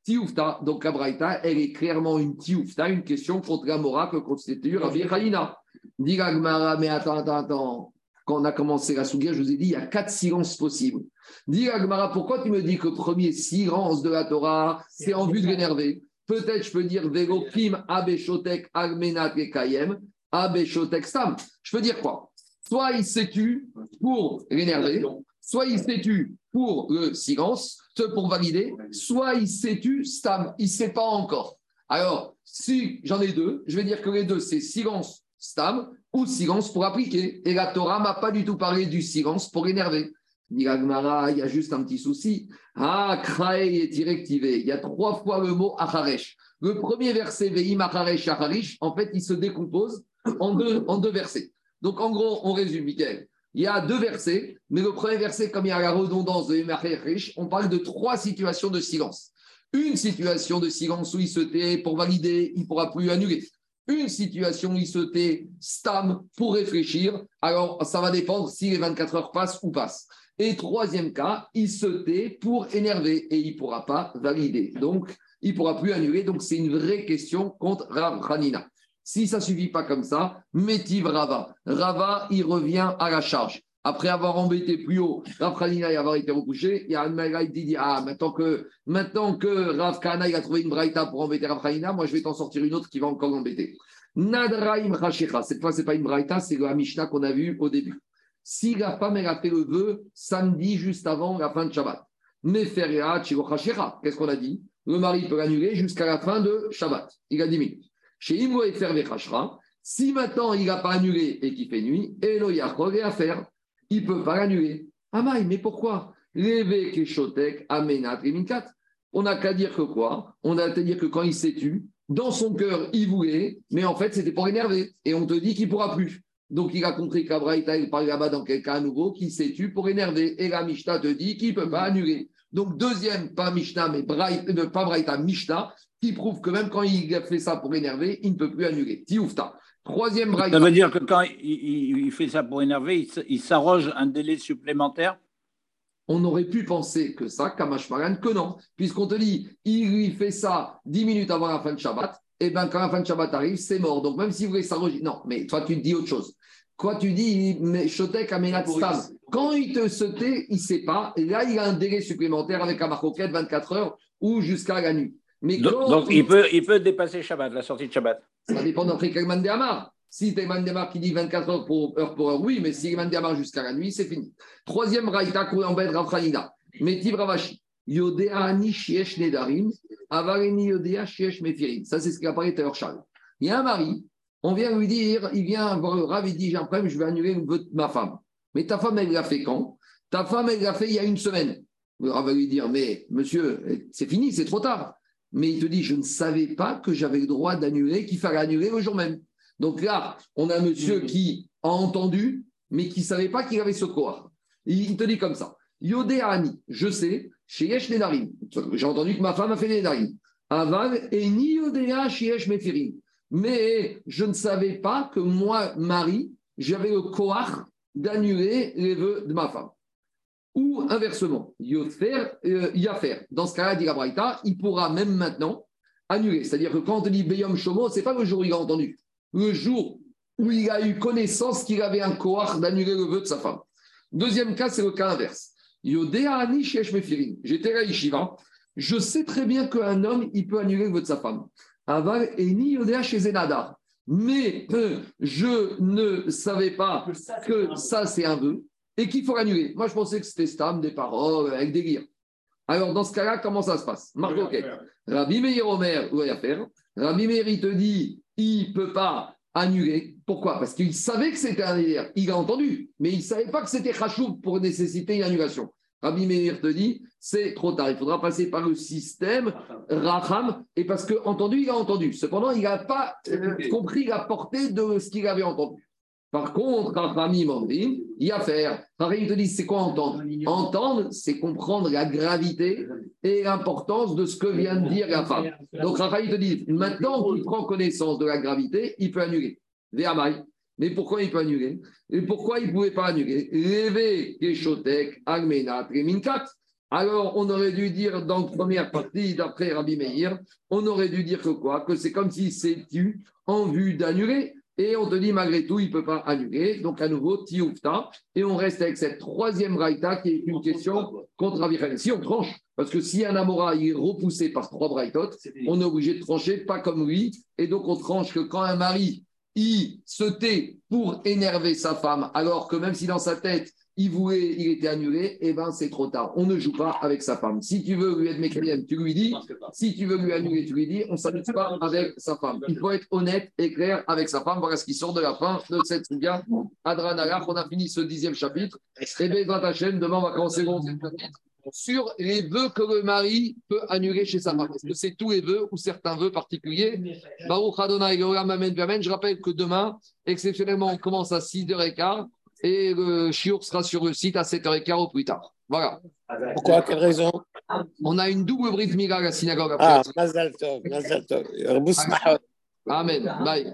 Tioufta. Donc, la Braïta, elle est clairement une Tioufta, une question contre la Mora que constitue Rabbi Hanina. Diragmara, mais attends, attends, attends. Quand on a commencé la Sougia, je vous ai dit, il y a quatre silences possibles. Dis Agmara, pourquoi tu me dis que le premier silence de la Torah, c'est en vue de l'énerver? Peut-être je peux dire Vegokim, Abeshotek, Agmenat et Kayem, Abeshotek Stam. Je peux dire quoi? Soit il s'est tu pour l'énerver, soit il tu pour le silence, ce pour valider, soit il tu Stam, il ne sait pas encore. Alors, si j'en ai deux, je vais dire que les deux, c'est silence Stam ou silence pour appliquer. Et la Torah m'a pas du tout parlé du silence pour énerver. Il y a juste un petit souci. Ah, Krae est directivé. Il y a trois fois le mot Acharesh. Le premier verset, Veim Acharesh Acharish, en fait, il se décompose en deux, en deux versets. Donc, en gros, on résume, Michael. Il y a deux versets, mais le premier verset, comme il y a la redondance de Veim Acharesh, on parle de trois situations de silence. Une situation de silence où il se tait pour valider, il ne pourra plus annuler. Une situation où il se tait stam pour réfléchir, alors ça va dépendre si les 24 heures passent ou passent. Et troisième cas, il se tait pour énerver et il ne pourra pas valider. Donc, il ne pourra plus annuler. Donc, c'est une vraie question contre Rav. Si ça ne suffit pas comme ça, Métiv Rava. Rava, il revient à la charge. Après avoir embêté plus haut Rav Hanina et avoir été recouché, il y a Maïra qui dit Ah, maintenant que, maintenant que Rav Kana il a trouvé une braïta pour embêter Rav moi je vais t'en sortir une autre qui va encore l'embêter. Nadraim Rachecha. Cette fois, ce n'est pas une braïta, c'est la Mishnah qu'on a vu au début. Si la femme, elle a fait le vœu samedi juste avant la fin de Shabbat, Chirochachera, qu'est-ce qu'on a dit? Le mari peut l'annuler jusqu'à la fin de Shabbat. Il a 10 minutes. Chez Efer Vechachra, si maintenant il n'a pas annulé et qu'il fait nuit, Elo Yachol est à faire. Il ne peut pas l'annuler. Amaï, mais pourquoi? Keshotek Amenat Reminkat. On n'a qu'à dire que quoi? On a qu'à dire que quand il s'est tu, dans son cœur, il voulait, mais en fait, c'était pour énerver. Et on te dit qu'il ne pourra plus. Donc, il a compris qu'Abraïta, il parle là-bas dans quelqu'un à nouveau qui s'est tu pour énerver. Et la Mishnah te dit qu'il ne peut pas annuler. Donc, deuxième, pas Mishnah, mais Braïta, euh, pas Braïta, Mishnah, qui prouve que même quand il a fait ça pour énerver, il ne peut plus annuler. Tioufta. Troisième Braïta. Ça veut dire que quand il, il- il fait ça pour énerver, il s'arroge un délai supplémentaire? On aurait pu penser que ça, Kamashmaran, que non. Puisqu'on te dit, il lui fait ça 10 minutes avant la fin de Shabbat, et bien quand la fin de Shabbat arrive, c'est mort. Donc même si vous voulez s'arroger. Non, mais toi, tu te dis autre chose. Quoi, tu dis, mais Shotek Amenat Stam. Quand il te se tait, il ne sait pas. Et là, il a un délai supplémentaire avec un marcoquette 24 heures ou jusqu'à la nuit. Mais Donc, il, peut, il peut dépasser Shabbat, la sortie de Shabbat. ça dépend d'après quel Mandéamar. Si tu Mandéamar qui dit 24 heures pour heure pour heure, oui, mais si Mandéamar jusqu'à la nuit, c'est fini. Troisième Raïta, en bête Rafranida. Métiv Ravashi. Yodéani Shiesh Nedarim, Avareni Yodéa Shiesh Mefirim. Ça, c'est ce qui apparaît tout à l'heure, Charles. Il y a un mari, on vient lui dire, il vient voir le Rav, il dit J'ai un problème, je vais annuler vœu de ma femme. Mais ta femme, elle l'a fait quand? Ta femme, elle l'a fait il y a une semaine. Le Rav va lui dire, mais monsieur, c'est fini, c'est trop tard. Mais il te dit, je ne savais pas que j'avais le droit d'annuler, qu'il fallait annuler le jour même. Donc là, on a un monsieur qui a entendu, mais qui ne savait pas qu'il avait ce corps. Il te dit comme ça. Yodé Ani, je sais, chez Yesh Nedarim. J'ai entendu que ma femme a fait des Nedarim. Aval et ni Yodéa chez Yesh Mefirim. Mais je ne savais pas que moi, Marie, j'avais le koach d'annuler les vœux de ma femme. Ou inversement, Yofer, euh, Yafer. Dans ce cas-là, dit la Braïta, il pourra même maintenant annuler. C'est-à-dire que quand on dit Beyom Shomo, ce n'est pas le jour où il a entendu. Le jour où il a eu connaissance qu'il avait un koach d'annuler le vœu de sa femme. Deuxième cas, c'est le cas inverse. Shesh Mefirim. J'étais à Yeshiva. Je sais très bien qu'un homme, il peut annuler le vœu de sa femme. Aval et ni Yodéa chez Zenadar. Mais euh, je ne savais pas que ça, c'est un vœu et qu'il faut l'annuler. Moi, je pensais que c'était stam, des paroles, avec des lire. Alors, dans ce cas-là, comment ça se passe? Marc Rabbi Meir Omer, ou faire. Rabbi Meir, il te dit, il ne peut pas annuler. Pourquoi? Parce qu'il savait que c'était un délire. Il a entendu, mais il ne savait pas que c'était Rachoub pour nécessiter une annulation. Rabbi Meir te dit, c'est trop tard. Il faudra passer par le système Racham. Et parce que entendu, il a entendu. Cependant, il n'a pas euh, compris la portée de ce qu'il avait entendu. Par contre, Rachami Mandrim, il y a faire. il te dit, c'est quoi entendre? Entendre, c'est comprendre la gravité et l'importance de ce que vient de dire la femme. Donc, Rachami te dit, maintenant qu'il prend connaissance de la gravité, il peut annuler. Mais pourquoi il peut annuler? Et pourquoi il ne pouvait pas annuler? Lévé, Keshotek, Agmenat, Reminkat. Alors, on aurait dû dire dans la première partie, d'après Rabbi Meir, on aurait dû dire que quoi? Que c'est comme s'il s'est tu en vue d'annuler. Et on te dit, malgré tout, il ne peut pas annuler. Donc, à nouveau, Tioufta. Et on reste avec cette troisième raïta qui est une question contre Rabbi. Si on tranche, parce que si un Amora est repoussé par trois braïtot, on est obligé de trancher, pas comme lui. Et donc, on tranche que quand un mari, il se tait pour énerver sa femme, alors que même si dans sa tête, il voulait, il était annulé, eh ben c'est trop tard. On ne joue pas avec sa femme. Si tu veux lui être mécanique, tu lui dis. Si tu veux lui annuler, tu lui dis. On ne s'amuse pas avec sa femme. Il faut être honnête et clair avec sa femme. Voilà ce qui sort de la fin de cette suga. Adranalach, on a fini ce dixième chapitre. Et Bezrat Hachem, demain, on va commencer le onzième chapitre sur les vœux que le mari peut annuler chez sa femme. Est-ce que c'est tous les vœux ou certains vœux particuliers? Baruch Adonai Je rappelle que demain, exceptionnellement, on commence à 6h15 et le chiour sera sur le site à 7h15 au plus tard. Voilà. Pourquoi? Quelle raison? On a une double brise mira à la synagogue Ah, après. Mazal Tov, Mazal Tov. Amen. Bye.